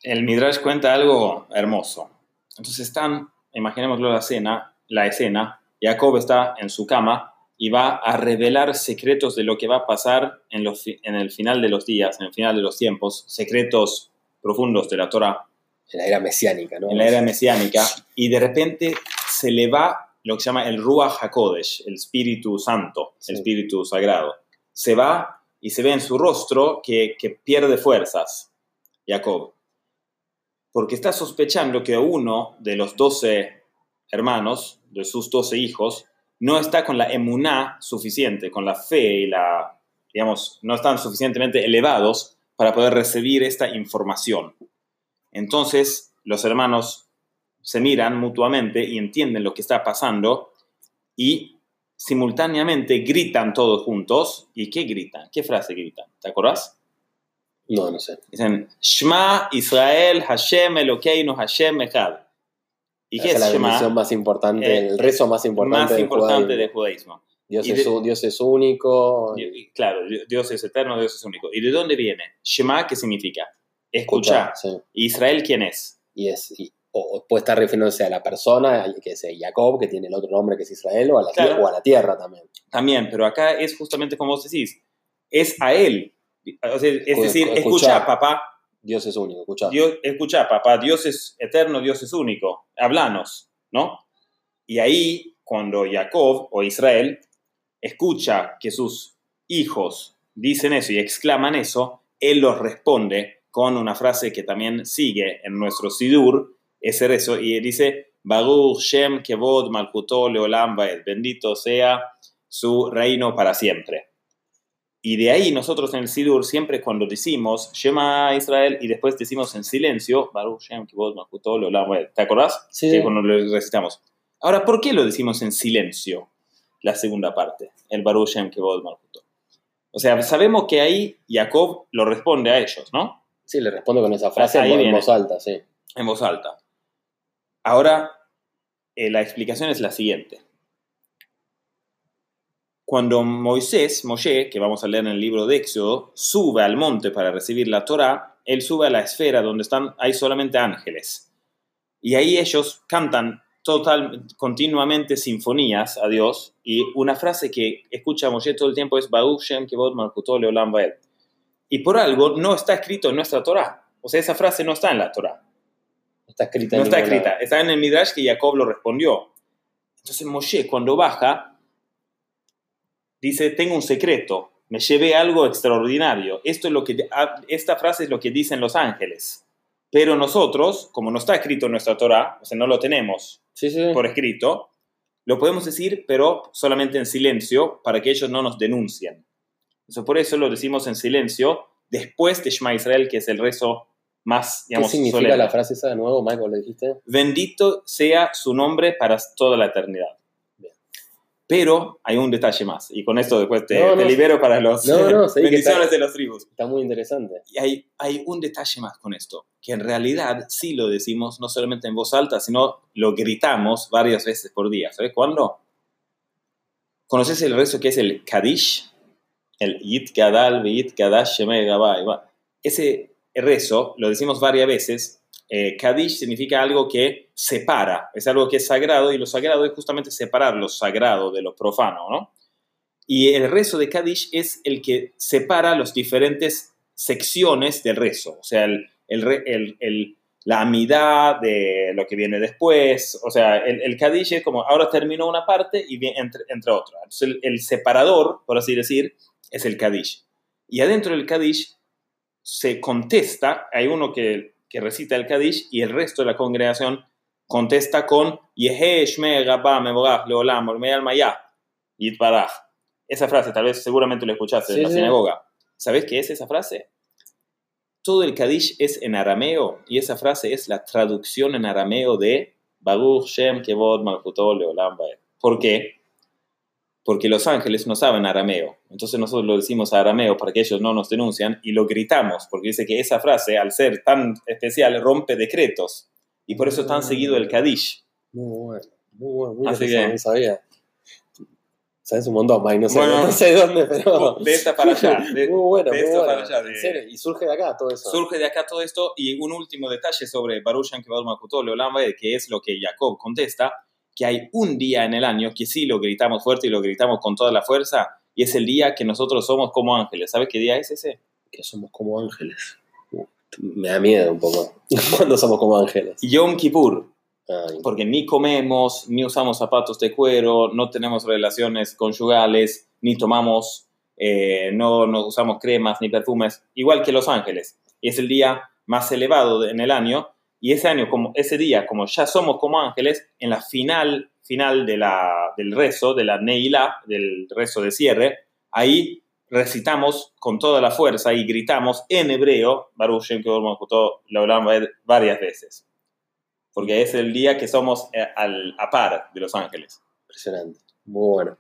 el Midrash cuenta algo hermoso. Entonces están, imaginémoslo la escena, la escena, Jacob está en su cama y va a revelar secretos de lo que va a pasar en, los, en el final de los días, en el final de los tiempos, secretos profundos de la Torah. En la era mesiánica, ¿no? En la era mesiánica. Y de repente se le va lo que se llama el Ruach HaKodesh, el Espíritu Santo, el Espíritu Sagrado. Se va y se ve en su rostro que, que pierde fuerzas, Jacob. Porque está sospechando que uno de los doce hermanos, de sus doce hijos, no está con la emuná suficiente, con la fe y la, digamos, no están suficientemente elevados para poder recibir esta información. Entonces, los hermanos se miran mutuamente y entienden lo que está pasando y simultáneamente gritan todos juntos. ¿Y qué gritan? ¿Qué frase gritan? ¿Te acordás? No, no sé. Dicen, Shema Israel Hashem Elokeinu Hashem Echad. ¿Y qué es, la Shema? más importante, eh, el rezo más importante, más importante del judaísmo. Dios, es, Dios es único. claro, Dios es eterno, Dios es único. ¿Y de dónde viene? Shema, ¿qué significa? Escuchar. ¿Israel quién es? Y es o, puede estar refiriéndose a la persona, que es Jacob, que tiene el otro nombre que es Israel, o a la, tierra, o a la tierra también. También, pero acá es justamente como vos decís, es a él. es decir, escucha, papá. Dios es único, escucha. Dios, escucha, papá, Dios es eterno, Dios es único. Hablanos, ¿no? Y ahí, cuando Jacob o Israel escucha que sus hijos dicen eso y exclaman eso, él los responde con una frase que también sigue en nuestro Sidur, ese rezo, y dice, Baruch Shem Kevod Malkuto Leolam bendito sea su reino para siempre. Y de ahí nosotros en el Sidur siempre cuando decimos Shema Israel y después decimos en silencio, Baruch Shem Kevod Malkuto Leolam ¿Te acordás? Sí. cuando lo recitamos. Ahora, ¿por qué lo decimos en silencio? La segunda parte, el Baruch Shem Kevod Malkuto. O sea, sabemos que ahí Jacob lo responde a ellos, ¿no? Sí, le responde con esa frase en voz alta, sí. En voz alta. Ahora, eh, la explicación es la siguiente. Cuando Moisés, Moshe, que vamos a leer en el libro de Éxodo, sube al monte para recibir la Torá, él sube a la esfera donde están, hay solamente ángeles. Y ahí ellos cantan total, continuamente sinfonías a Dios. Y una frase que escucha Moshe todo el tiempo es Shem Kevod Leolam Y por algo no está escrito en nuestra Torá. O sea, esa frase no está en la Torá está escrita. No está escrita. Está en el Midrash que Jacob lo respondió. Entonces Moshe, cuando baja, dice, tengo un secreto, me llevé algo extraordinario. Esto es lo que, ah, esta frase es lo que dicen los ángeles. Pero nosotros, como no está escrito en nuestra Torah, o sea, no lo tenemos por escrito, lo podemos decir, pero solamente en silencio, para que ellos no nos denuncien. Entonces, por eso lo decimos en silencio, después de Shema Israel, que es el rezo más, ¿Qué significa la frase esa de nuevo, Michael? ¿Le dijiste? Bendito sea su nombre para toda la eternidad. Pero hay un detalle más, y con esto después te, libero para los bendiciones de los tribus. Está muy interesante. Y hay, hay un detalle más con esto, que en realidad sí lo decimos no solamente en voz alta, sino lo gritamos varias veces por día. ¿Sabes cuándo? ¿Conoces el rezo que es el Kadish? El Yit Gadal, Yit Kadash, Shemei Ese rezo, lo decimos varias veces, eh, Kadish significa algo que separa, es algo que es sagrado y lo sagrado es justamente separar lo sagrado de lo profano, ¿no? Y el rezo de Kadish es el que separa las diferentes secciones del rezo, o sea, el, la amidad de lo que viene después, o sea, el, Kadish es como ahora terminó una parte y viene entre otra. Entonces, el, separador, por así decir, es el Kadish. Y adentro del Kadish se contesta, hay uno que, recita el Kadish y el resto de la congregación contesta con Esa frase, tal vez seguramente lo escuchaste en la sinagoga. ¿Sabes qué es esa frase? Todo el Kadish es en arameo y esa frase es la traducción en arameo de Baruch Shem Kevod Malchutol Leolam ¿Por qué? Porque los ángeles no saben arameo. Entonces nosotros lo decimos a arameo para que ellos no nos denuncian y lo gritamos, porque dice que esa frase, al ser tan especial, rompe decretos. Y por eso tan seguido el Kadish. Muy bueno, muy bueno, muy Así que, sabía. Sabes un montón, Mike, no sé, Bueno. no sé dónde, pero. De esta para allá. De- muy bueno, de muy esto bueno. para allá, de- serio, Y surge de acá todo eso. Surge de acá todo esto y un último detalle sobre Baruch Yankevod Makuto Leolam Vaed, que es lo que Jacob contesta, que hay un día en el año que sí lo gritamos fuerte y lo gritamos con toda la fuerza y es el día que nosotros somos como ángeles. ¿Sabes qué día es ese? Que somos como ángeles. Me da miedo un poco. Cuando somos como ángeles. Yom Kippur, Ay, porque ni comemos, ni usamos zapatos de cuero, no tenemos relaciones conyugales, ni tomamos, eh, no, no usamos cremas ni perfumes, igual que los ángeles. Y es el día más elevado en el año. Y ese año, como ese día, como ya somos como ángeles, en la final, final de la, del rezo, de la Neilá, del rezo de cierre, ahí recitamos con toda la fuerza y gritamos en hebreo, Baruch Shem Leolam Vaed, varias veces porque es el día que somos eh, al, a par de los ángeles. impresionante. Muy bueno.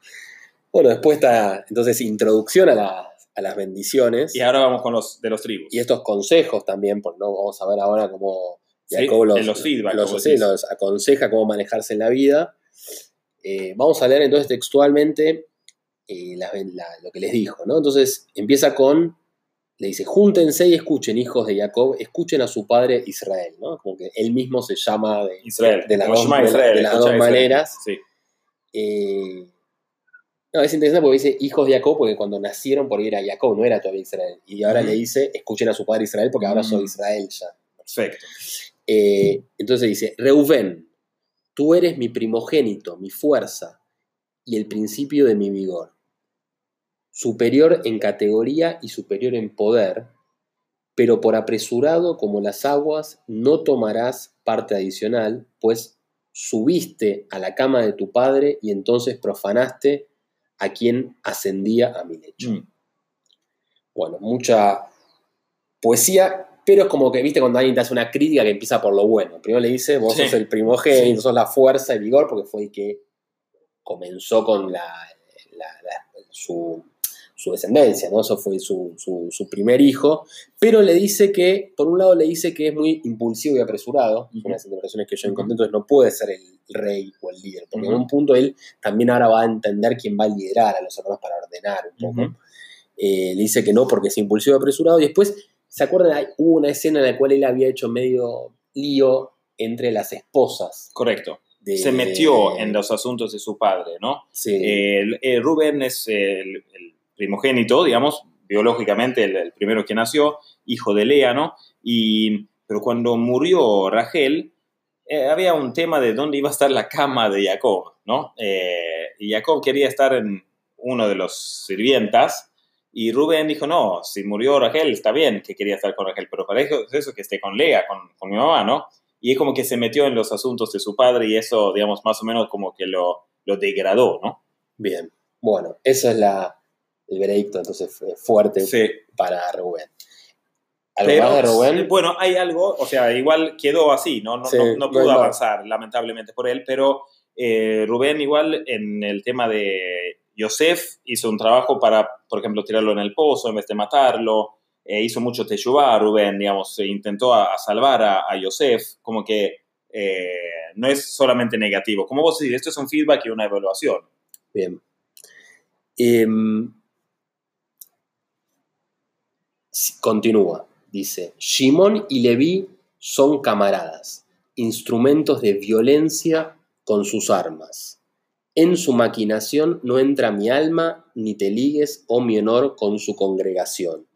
Bueno, después está entonces introducción a, las- a las bendiciones. Y ahora vamos con los de los tribus. y estos consejos también, porque no vamos a ver ahora cómo Jacob los, en los feedback, los- sí, aconseja cómo manejarse en la vida. Eh, vamos a leer entonces textualmente eh, la- la- lo que les dijo, ¿no? Entonces empieza con, le dice, júntense y escuchen, hijos de Jacob, escuchen a su padre Israel, ¿no? Como que él mismo se llama de, Israel. de las dos, Shema de la- Israel, de las escucha dos Israel. maneras. Sí. Eh, no, es interesante porque dice hijos de Jacob, porque cuando nacieron por ahí era Jacob, no era todavía Israel. Y ahora le dice, escuchen a su padre Israel, porque ahora soy Mm. Israel ya. Perfecto. Eh, entonces dice, Reubén, tú eres mi primogénito, mi fuerza y el principio de mi vigor. Superior en categoría y superior en poder, pero por apresurado como las aguas no tomarás parte adicional, pues subiste a la cama de tu padre y entonces profanaste a quien ascendía a mi lecho. Mm. Bueno, mucha poesía, pero es como que, viste, cuando alguien te hace una crítica que empieza por lo bueno. Primero le dice, vos Sí. sos el primogénito, sos la fuerza y vigor, porque fue el que comenzó con la, la- la- su, su descendencia, ¿no? Eso fue su, su- su primer hijo. Pero le dice que, por un lado le dice que es muy impulsivo y apresurado, Ujú. son las interpretaciones que yo encontré, entonces no puede ser el rey o el líder, porque en un punto él también ahora va a entender quién va a liderar a los hermanos para ordenar un poco. Eh, le dice que no porque es impulsivo y apresurado. Y después, ¿se acuerdan? Hubo una escena en la cual él había hecho medio lío entre las esposas. Correcto. de- Se metió en los asuntos de su padre, ¿no? Sí, El- eh, Rubén es el, el primogénito, digamos, biológicamente el, el primero que nació, hijo de Lea, ¿no? Y, pero cuando murió Rachel, eh, había un tema de dónde iba a estar la cama de Jacob, ¿no? Eh, y Jacob quería estar en uno de los sirvientas, y Rubén dijo, no, si murió Rachel, está bien que quería estar con Rachel, pero para eso, eso que esté con Lea, con, con mi mamá, ¿no? Y es como que se metió en los asuntos de su padre y eso, digamos, más o menos como que lo, lo degradó, ¿no? bien. Bueno, eso es la, el veredicto entonces fue fuerte Sí. para Rubén. ¿Algo Pero, más de Rubén? bueno, hay algo, o sea, igual quedó así, no, no, Sí, no, pudo avanzar, lamentablemente por él, pero eh, Rubén igual en el tema de Yosef hizo un trabajo para, por ejemplo, tirarlo en el pozo en vez de matarlo, eh, hizo mucho teshuvah Rubén, digamos, intentó a, salvar a, a Yosef, como que eh, no es solamente negativo. Como vos decís, esto es un feedback y una evaluación. Bien. Em, continúa, dice, Shimón y Leví son camaradas, instrumentos de violencia con sus armas. En su maquinación no entra mi alma, ni te ligues, oh mi honor, con su congregación.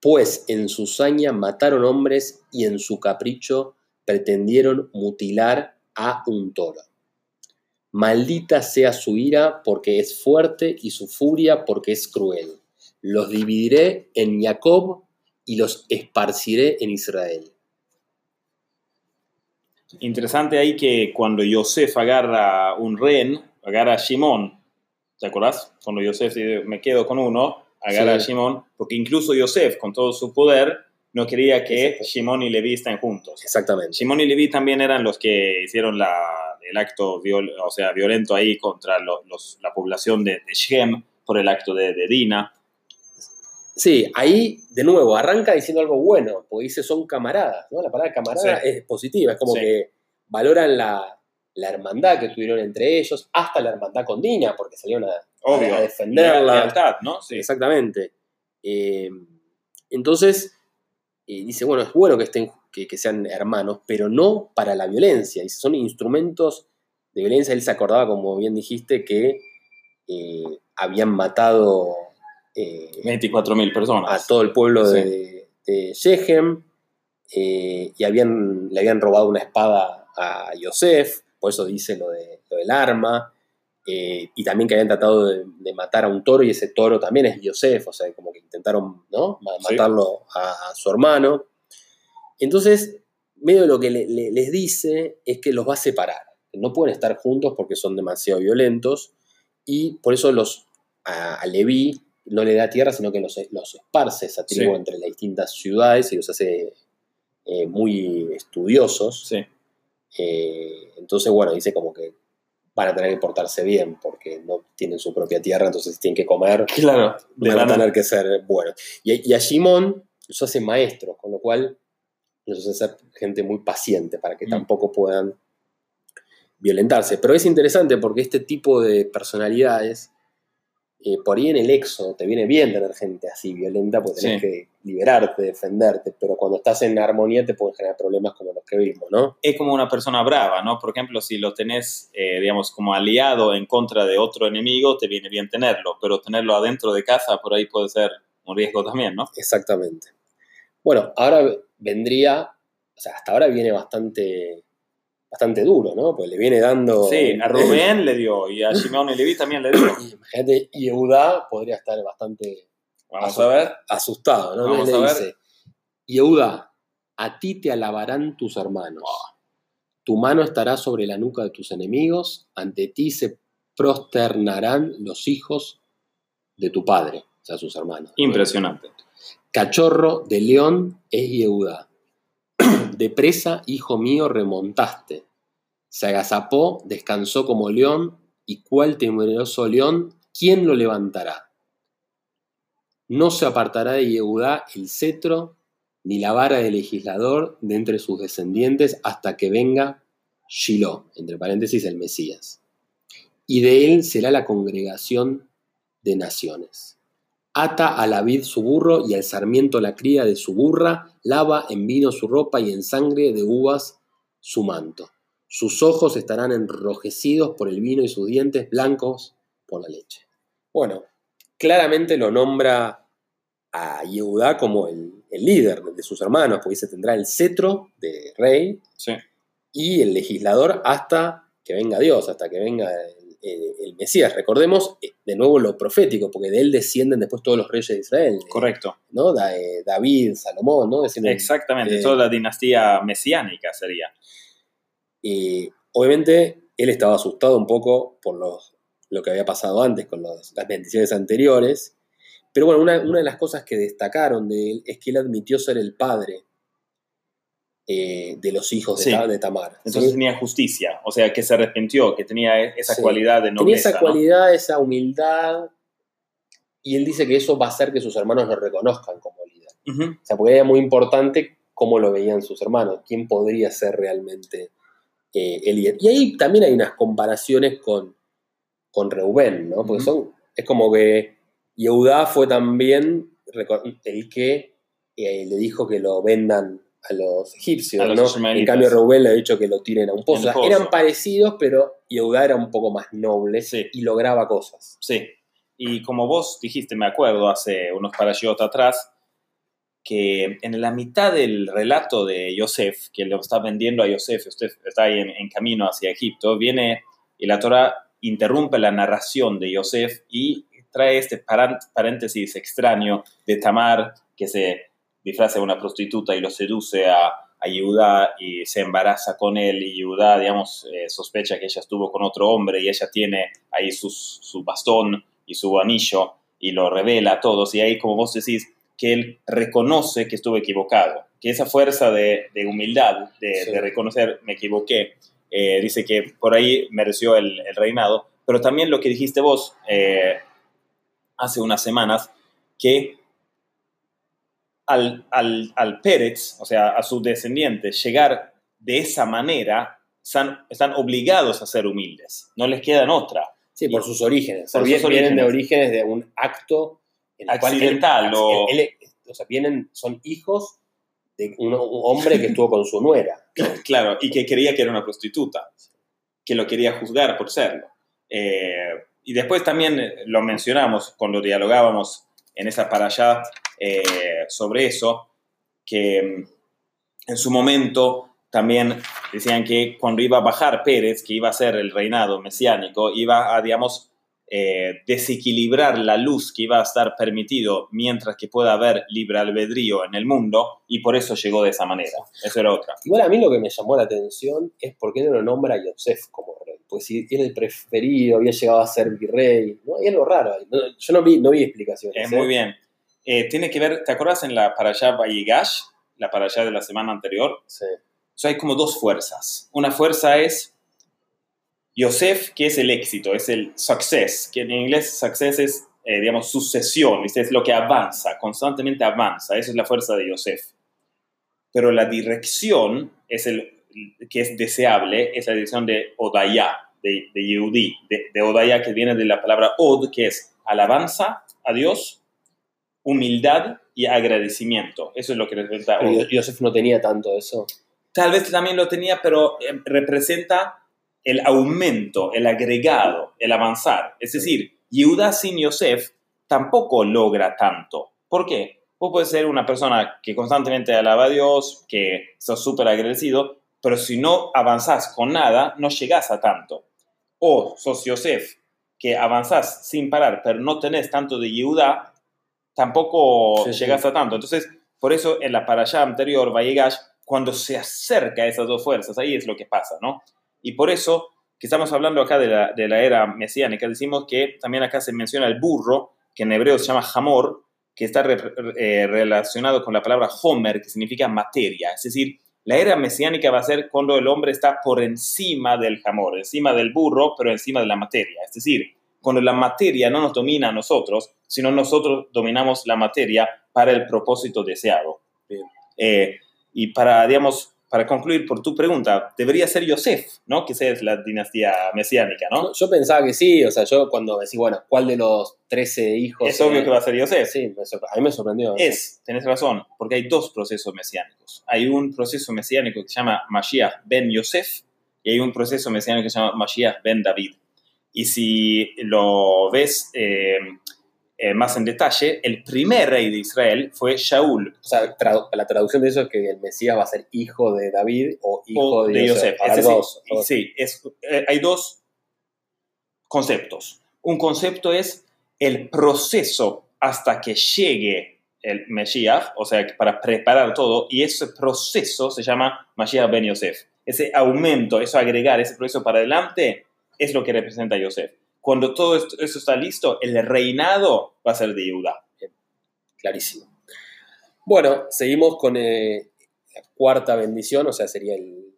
Pues en su saña mataron hombres y en su capricho pretendieron mutilar a un toro. Maldita sea su ira porque es fuerte y su furia porque es cruel. Los dividiré en Jacob y los esparciré en Israel. Interesante ahí que cuando Yosef agarra un rehén, agarra a Shimón, ¿te acordás? Cuando Yosef dice, me quedo con uno, agarra Sí. a Shimón, porque incluso Yosef, con todo su poder, no quería que. Shimón y Leví estén juntos. Exactamente. Shimón y Leví también eran los que hicieron la- el acto viol- o sea, violento ahí contra los- la población de, de Shem por el acto de, de Dina. Sí, ahí de nuevo arranca diciendo algo bueno, porque dice son camaradas, ¿no? La palabra camarada Sí. es positiva, es como Sí. que valoran la, la hermandad que tuvieron entre ellos, hasta la hermandad con Dina, porque salieron a, Obvio. a defenderla. Lealtad, ¿no? Sí. Exactamente. Eh, entonces, eh, dice, bueno, es bueno que, estén, que, que sean hermanos, pero no para la violencia. Dice, son instrumentos de violencia. Él se acordaba, como bien dijiste, que eh, habían matado eh, 24.000 personas. a todo el pueblo de, de Shechem eh, y habían, le habían robado una espada a Yosef, por eso dice lo, de, lo del arma, eh, y también que habían tratado de, de matar a un toro y ese toro también es Yosef, o sea, como que intentaron ¿no? Ma- Sí. matarlo a, a su hermano. Entonces, medio de lo que le- le- les dice es que los va a separar, que no pueden estar juntos porque son demasiado violentos, y por eso los, a, a Leví no le da tierra, sino que los, los esparce esa tribu Sí. entre las distintas ciudades y los hace eh, muy estudiosos. Sí. Eh, entonces, bueno, dice como que van a tener que portarse bien porque no tienen su propia tierra, entonces tienen que comer, Claro. Van a tener que ser buenos. Y, y a Shimon los hace maestros, con lo cual los hace ser gente muy paciente para que Mm. tampoco puedan violentarse. Pero es interesante porque este tipo de personalidades, eh, por ahí en el éxodo te viene bien tener gente así violenta porque tenés Sí. que liberarte, defenderte, pero cuando estás en armonía te pueden generar problemas como los que vimos, ¿no? es como una persona brava, ¿no? Por ejemplo, si lo tenés, eh, digamos, como aliado en contra de otro enemigo, te viene bien tenerlo, pero tenerlo adentro de casa, por ahí puede ser un riesgo también, ¿no? Exactamente. Bueno, ahora vendría, o sea, hasta ahora viene bastante, bastante duro, ¿no? Pues le viene dando... Sí, a Rubén le dio y a Shimon y Levi también le dio. Y Imagínate, Yehuda podría estar bastante Vamos a ver. asustado, ¿no? Vamos le a ver. dice, Yehuda, a ti te alabarán tus hermanos. Tu mano estará sobre la nuca de tus enemigos, ante ti se prosternarán los hijos de tu padre, o sea, sus hermanos. Impresionante. Cachorro de león es Yehuda. De presa, hijo mío, remontaste. Se agazapó, descansó como león, y cuál temeroso león, ¿quién lo levantará? No se apartará de Yehudá el cetro, ni la vara del legislador de entre sus descendientes, hasta que venga Shiloh, entre paréntesis, el Mesías. Y de él será la congregación de naciones. Ata a la vid su burro y al sarmiento la cría de su burra, lava en vino su ropa y en sangre de uvas su manto. Sus ojos estarán enrojecidos por el vino y sus dientes blancos por la leche. Bueno, claramente lo nombra a Yehudá como el, el líder de sus hermanos, porque se tendrá el cetro de rey Sí. y el legislador hasta que venga Dios, hasta que venga el, el- Mesías. Recordemos eh, de nuevo lo profético, porque de él descienden después todos los reyes de Israel. eh, Correcto. ¿no? Da- eh, David, Salomón, ¿no? Descienden- Exactamente. eh, Toda la dinastía mesiánica sería. Y obviamente él estaba asustado un poco por los- lo que había pasado antes con los- las bendiciones anteriores. Pero bueno, una, una de las cosas que destacaron de él es que él admitió ser el padre eh, de los hijos de, Sí. De Tamar. Entonces ¿sí? tenía justicia, o sea, que se arrepintió, que tenía esa Sí. cualidad de Tenía nobleza. esa ¿no? cualidad, esa humildad, y él dice que eso va a hacer que sus hermanos lo reconozcan como líder. Ujú. O sea, porque era muy importante cómo lo veían sus hermanos, quién podría ser realmente eh, el líder. Y ahí también hay unas comparaciones con, con Reubén, ¿no? Porque Ujú. son, es como que Yehudá fue también el que eh, le dijo que lo vendan a los egipcios, A los ¿no? ismaelitas. En cambio Reubén le ha dicho que lo tiren a un pozo. O sea, pozo. eran parecidos, pero Yehudá era un poco más noble Sí. y lograba cosas. Sí. Y como vos dijiste, me acuerdo, hace unos parashiot atrás, que en la mitad del relato de Yosef, que lo está vendiendo a Yosef, usted está ahí en, en camino hacia Egipto, viene y la Torah interrumpe la narración de Yosef y trae este paréntesis extraño de Tamar, que se disfraza de una prostituta y lo seduce a, a Yehudá y se embaraza con él y Yehudá, digamos, eh, sospecha que ella estuvo con otro hombre y ella tiene ahí sus- su bastón y su anillo y lo revela a todos y ahí, como vos decís, que él reconoce que estuvo equivocado, que esa fuerza de, de humildad, de, Sí. de reconocer me equivoqué, eh, dice que por ahí mereció el, el reinado, pero también lo que dijiste vos eh, hace unas semanas, que al, al, al Pérez, o sea, a sus descendientes, llegar de esa manera, están, están obligados a ser humildes, no les quedan otra. Sí, por sus orígenes. Por sus vienen de orígenes. de un acto en el cual él- Accidental, o- él- o sea, vienen, son hijos de un, un hombre que estuvo con su nuera. Claro, y que creía que era una prostituta, que lo quería juzgar por serlo. Eh, y después también eh, lo mencionamos cuando dialogábamos en esa para allá eh, sobre eso, que mm, en su momento también decían que cuando iba a bajar Pérez, que iba a ser el reinado mesiánico, iba a, digamos, eh, desequilibrar la luz que iba a estar permitido mientras que pueda haber libre albedrío en el mundo, y por eso llegó de esa manera. Eso era otra. Igual a mí lo que me llamó la atención es por qué no lo nombra a Yosef como rey. Pues si era el preferido, había llegado a ser virrey. ¿no? Hay algo raro ahí. No, yo no vi, no vi explicaciones. Es ¿eh? muy bien. Eh, tiene que ver, ¿te acuerdas en la para allá Vayigash, la para allá de la semana anterior? Sí. O sea, hay como dos fuerzas. Una fuerza es Yosef, que es el éxito, es el success, que en inglés success es, eh, digamos, sucesión, ¿viste? es lo que avanza, constantemente avanza, esa es la fuerza de Yosef. Pero la dirección es el que es deseable, es la dirección de Odaya, de, de Yehudi, de, de Odaya que viene de la palabra Od, que es alabanza a Dios, humildad y agradecimiento. Eso es lo que representa Pero Yosef no tenía tanto eso. Tal vez también lo tenía, pero eh, representa el aumento, el agregado, el avanzar. Es decir, Yehuda sin Yosef tampoco logra tanto. ¿Por qué? Vos puedes ser una persona que constantemente alaba a Dios, que sos súper agradecido, pero si no avanzás con nada, no llegás a tanto. O sos Yosef, que avanzás sin parar, pero no tenés tanto de Yehuda, tampoco Sí, sí. llegás a tanto. Entonces, por eso en la para allá anterior, Vayegash, cuando se acerca a esas dos fuerzas, ahí es lo que pasa, ¿no? Y por eso que estamos hablando acá de la, de la era mesiánica, decimos que también acá se menciona el burro, que en hebreo se llama hamor, que está re- eh, relacionado con la palabra homer, que significa materia. Es decir, la era mesiánica va a ser cuando el hombre está por encima del hamor, encima del burro, pero encima de la materia. Es decir, cuando la materia no nos domina a nosotros, sino nosotros dominamos la materia para el propósito deseado. Eh, y para, digamos, para concluir por tu pregunta, debería ser Yosef, ¿no? Que es la dinastía mesiánica, ¿no? Yo pensaba que sí, o sea, yo cuando decís, bueno, ¿cuál de los 13 hijos? Es obvio que va a ser Yosef. Sí, a mí me sorprendió. Es, tenés razón, porque hay dos procesos mesiánicos. Hay un proceso mesiánico que se llama Mashiach ben Yosef y hay un proceso mesiánico que se llama Mashiach ben David. Y si lo ves eh, eh, más en detalle, el primer rey de Israel fue Shaul, O sea, tradu- la traducción de eso es que el Mesías va a ser hijo de David o hijo o de, de Es decir, dos, sí, es, eh, hay dos conceptos. Un concepto es el proceso hasta que llegue el Mesías, o sea, para preparar todo, y ese proceso se llama Mashiach ben Yosef. Ese aumento, eso agregar, ese proceso para adelante, es lo que representa a Yosef. Cuando todo esto- está listo, el reinado va a ser de Judá. Clarísimo. Bueno, seguimos con eh, la cuarta bendición, o sea, sería el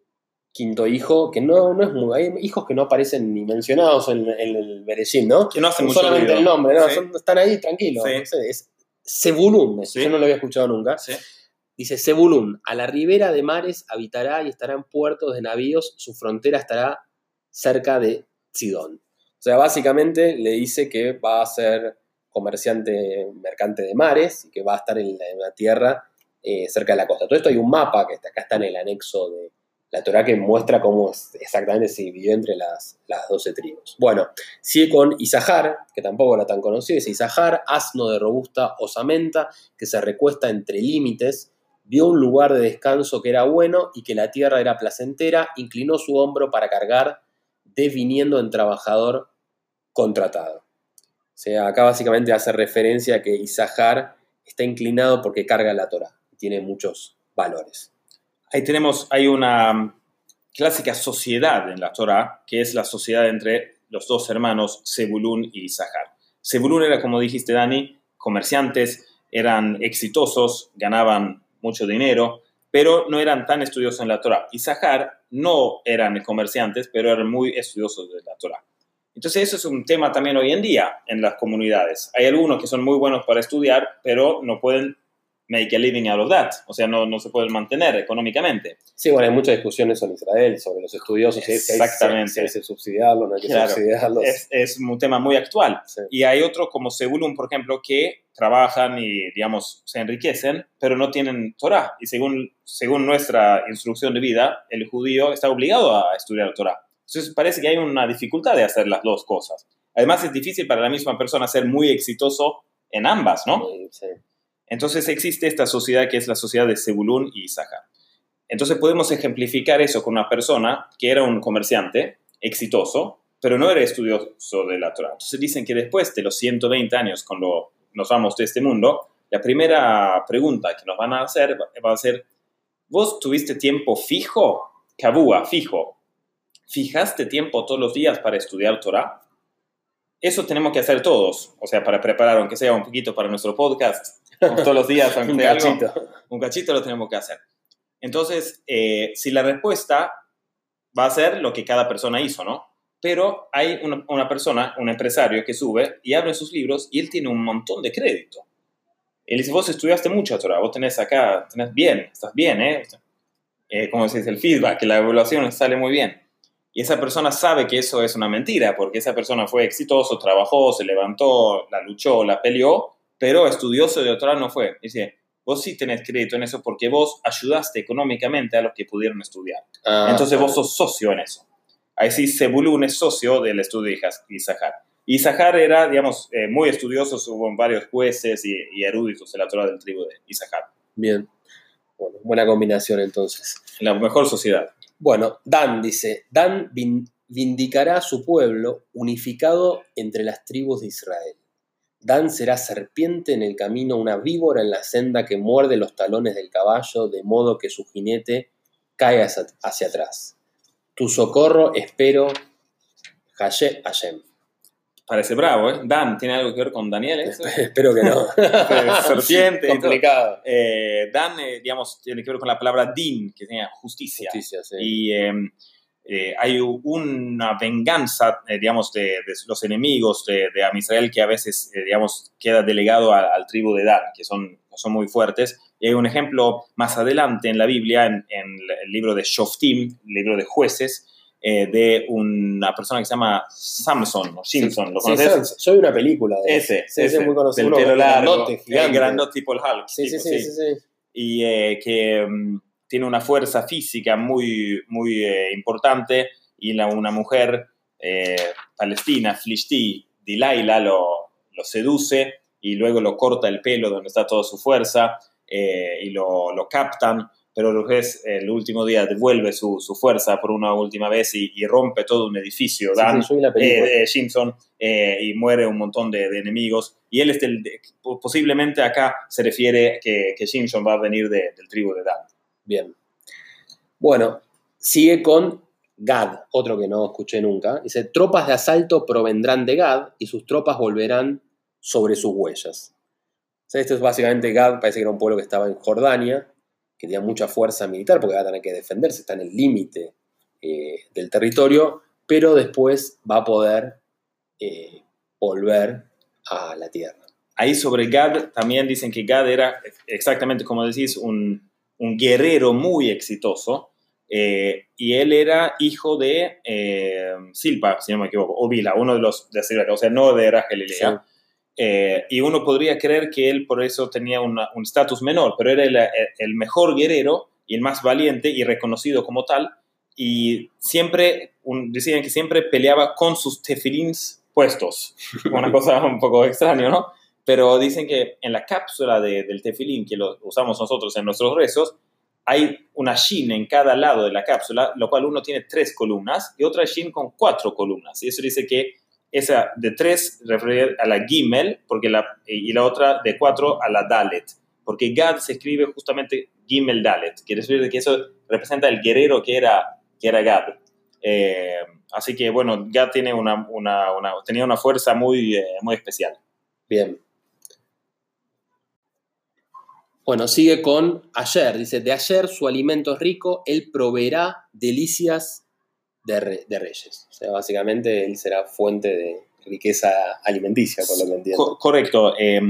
quinto hijo, que no, no es muy... Hay hijos que no aparecen ni mencionados en, en el Bereshit, ¿no? Que no hace mucho Solamente ruido. el nombre, ¿no? Sí. Son- están ahí tranquilos. Sí. no sé, es Zebulún, Sí. yo no lo había escuchado nunca. Dice, Zebulún, a la ribera de mares habitará y estará en puertos de navíos, su frontera estará cerca de Sidón. O sea, básicamente le dice que va a ser comerciante, mercante de mares y que va a estar en la, tierra eh, cerca de la costa. Todo esto hay un mapa que está, acá está en el anexo de la Torah que muestra cómo exactamente se dividió entre las, las 12 tribus. Bueno, sigue con Isahar, que tampoco era tan conocido, dice Isahar, asno de robusta osamenta, que se recuesta entre límites, vio un lugar de descanso que era bueno y que la tierra era placentera, inclinó su hombro para cargar, deviniendo en trabajador contratado. O sea, acá básicamente hace referencia a que Isahar está inclinado porque carga la Torah, tiene muchos valores. Ahí tenemos, hay una mm, clásica sociedad en la Torah, que es la sociedad entre los dos hermanos, Zebulún y Isahar. Zebulún era, como dijiste, Dani, comerciantes, eran exitosos, ganaban mucho dinero, pero no eran tan estudiosos en la Torah. Isahar no eran comerciantes, pero eran muy estudiosos de la Torah. Entonces eso es un tema también hoy en día en las comunidades. Hay algunos que son muy buenos para estudiar, pero no pueden make a living out of that. O sea, no, no se pueden mantener económicamente. Sí, bueno, hay muchas discusiones en Israel sobre los estudiosos. Exactamente. Si hay que subsidiarlos, no hay que Claro. subsidiarlos. Es, es un tema muy actual. Sí. Y hay otro como Sebulun, por ejemplo, que trabajan y, digamos, se enriquecen, pero no tienen Torah. Y según, según nuestra instrucción de vida, el judío está obligado a estudiar Torah. Entonces parece que hay una dificultad de hacer las dos cosas. Además es difícil para la misma persona ser muy exitoso en ambas, ¿no? Sí. Entonces existe esta sociedad que es la sociedad de Sebulún y Isahar. Entonces podemos ejemplificar eso con una persona que era un comerciante exitoso, pero no era estudioso de la Torah. Entonces dicen que después de los 120 años, cuando nos vamos de este mundo, la primera pregunta que nos van a hacer va a ser, ¿vos tuviste tiempo fijo? Kabua, fijo. ¿Fijaste tiempo todos los días para estudiar Torah? Eso tenemos que hacer todos, o sea, para preparar, aunque sea un poquito para nuestro podcast, todos los días, aunque Un sea algo, cachito. un cachito lo tenemos que hacer. Entonces, eh, si la respuesta va a ser lo que cada persona hizo, ¿no? Pero hay una, una persona, un empresario que sube y abre sus libros y él tiene un montón de crédito. Él dice, vos estudiaste mucho, Torah, vos tenés acá, tenés bien, estás bien, ¿eh? eh como se dice, el feedback, la evaluación sale muy bien. Y esa persona sabe que eso es una mentira, porque esa persona fue exitoso, trabajó, se levantó, la luchó, la peleó, pero estudioso de Torah no fue. Dice, vos sí tenés crédito en eso porque vos ayudaste económicamente a los que pudieron estudiar. Ah, Entonces vos sos socio en eso. Ahí sí, Sebulun es socio del estudio de Isahar. Isahar era, digamos, eh, muy estudioso, hubo varios jueces y, y eruditos de la Torah del tribu de Isahar. Bien. Bueno, buena combinación entonces. La mejor sociedad. Bueno, Dan dice, Dan vin- vindicará a su pueblo unificado entre las tribus de Israel. Dan será serpiente en el camino, una víbora en la senda que muerde los talones del caballo, de modo que su jinete cae hacia, hacia atrás. Tu socorro espero, Hashem. Parece bravo, ¿eh? Dan, ¿tiene algo que ver con Daniel? eso? Espero que no. Serpiente y todo. Complicado. Eh, Dan, eh, digamos, tiene que ver con la palabra din, que significa justicia. Justicia, sí. y eh, hay una venganza, eh, digamos, de, de los enemigos de, de Am Israel que a veces, eh, digamos, queda delegado a- al tribu de Dan, que son, son muy fuertes. Y hay un ejemplo más adelante en la Biblia, en, en el libro de Shoftim, el libro de jueces, eh, de una persona que se llama Samson o Simpson, ¿lo Sí, conoces? Yo vi una película de Ese, Sí, ese ese, es muy conocido. del pelo largo, grandote, el gigante. grandote tipo el Hulk. Sí, sí, tipo, sí, sí, sí. y eh, que mm, tiene una fuerza física muy, muy eh, importante y la- una mujer eh, palestina, Flishti, Dilaila, lo, lo seduce y luego lo corta el pelo donde está toda su fuerza eh, y lo, lo captan, pero después el último día devuelve su, su fuerza por una última vez y, y rompe todo un edificio. Dan, sí, Simpson y muere un montón de, de enemigos. Y él es del, de- posiblemente acá se refiere que, que Simpson va a venir de- del tribu de Dan. Bien. Bueno, sigue con Gad, otro que no escuché nunca. Dice, tropas de asalto provendrán de Gad y sus tropas volverán sobre sus huellas. O esto es básicamente Gad, parece que era un pueblo que estaba en Jordania, que tenía mucha fuerza militar porque va a tener que defenderse, está en el límite eh, del territorio, pero después va a poder eh, volver a la tierra. Ahí sobre Gad también dicen que Gad era exactamente como decís, un, un guerrero muy exitoso. eh, y él era hijo de eh, Silpa, si no me equivoco, o Vila, uno de los de Silpa, o sea, no de Lea. Eh, y uno podría creer que él por eso tenía una- un estatus menor, pero era el, el mejor guerrero y el más valiente y reconocido como tal. Y siempre, un- decían que siempre peleaba con sus tefilins puestos. Una cosa un poco extraña, ¿no? Pero dicen que en la cápsula de- del tefilín que lo usamos nosotros en nuestros rezos, hay una shin en cada lado de la cápsula, lo cual uno tiene tres columnas y otra shin con cuatro columnas. Y eso dice que esa de tres refiere a la Gimel porque la, y la otra de cuatro a la Dalet. Porque Gad se escribe justamente Gimel Dalet. Quiere decir que eso representa el guerrero que era, que era Gad. Eh, así que bueno, Gad tiene una, una- una- tenía una fuerza muy, eh, muy especial. Bien. Bueno, sigue con ayer. Dice, de ayer su alimento es rico, él proveerá delicias de, re- de reyes. O sea, básicamente él será fuente de riqueza alimenticia, por lo que entiendo. Co- correcto. eh,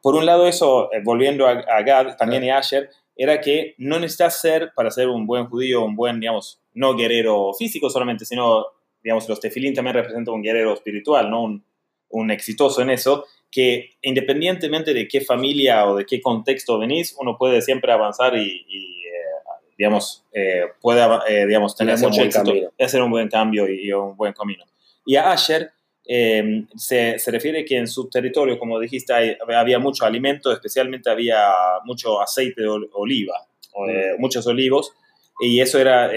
por un lado eso, eh, volviendo a, a Gad, también y Asher, era que no necesitas ser, para ser un buen judío, un buen, digamos, no guerrero físico solamente, sino, digamos, los tefilín también representan un guerrero espiritual, ¿no? Un, un exitoso en eso, que independientemente de qué familia o de qué contexto venís, uno puede siempre avanzar y, y, eh, digamos, eh, puede, eh, digamos, tener hacer mucho éxito, camino. hacer un buen cambio y, y un buen camino. Y a Asher eh, se, se refiere que en su territorio, como dijiste, hay- había mucho alimento, especialmente había mucho aceite de ol- oliva, o, eh, muchos olivos, y eso era,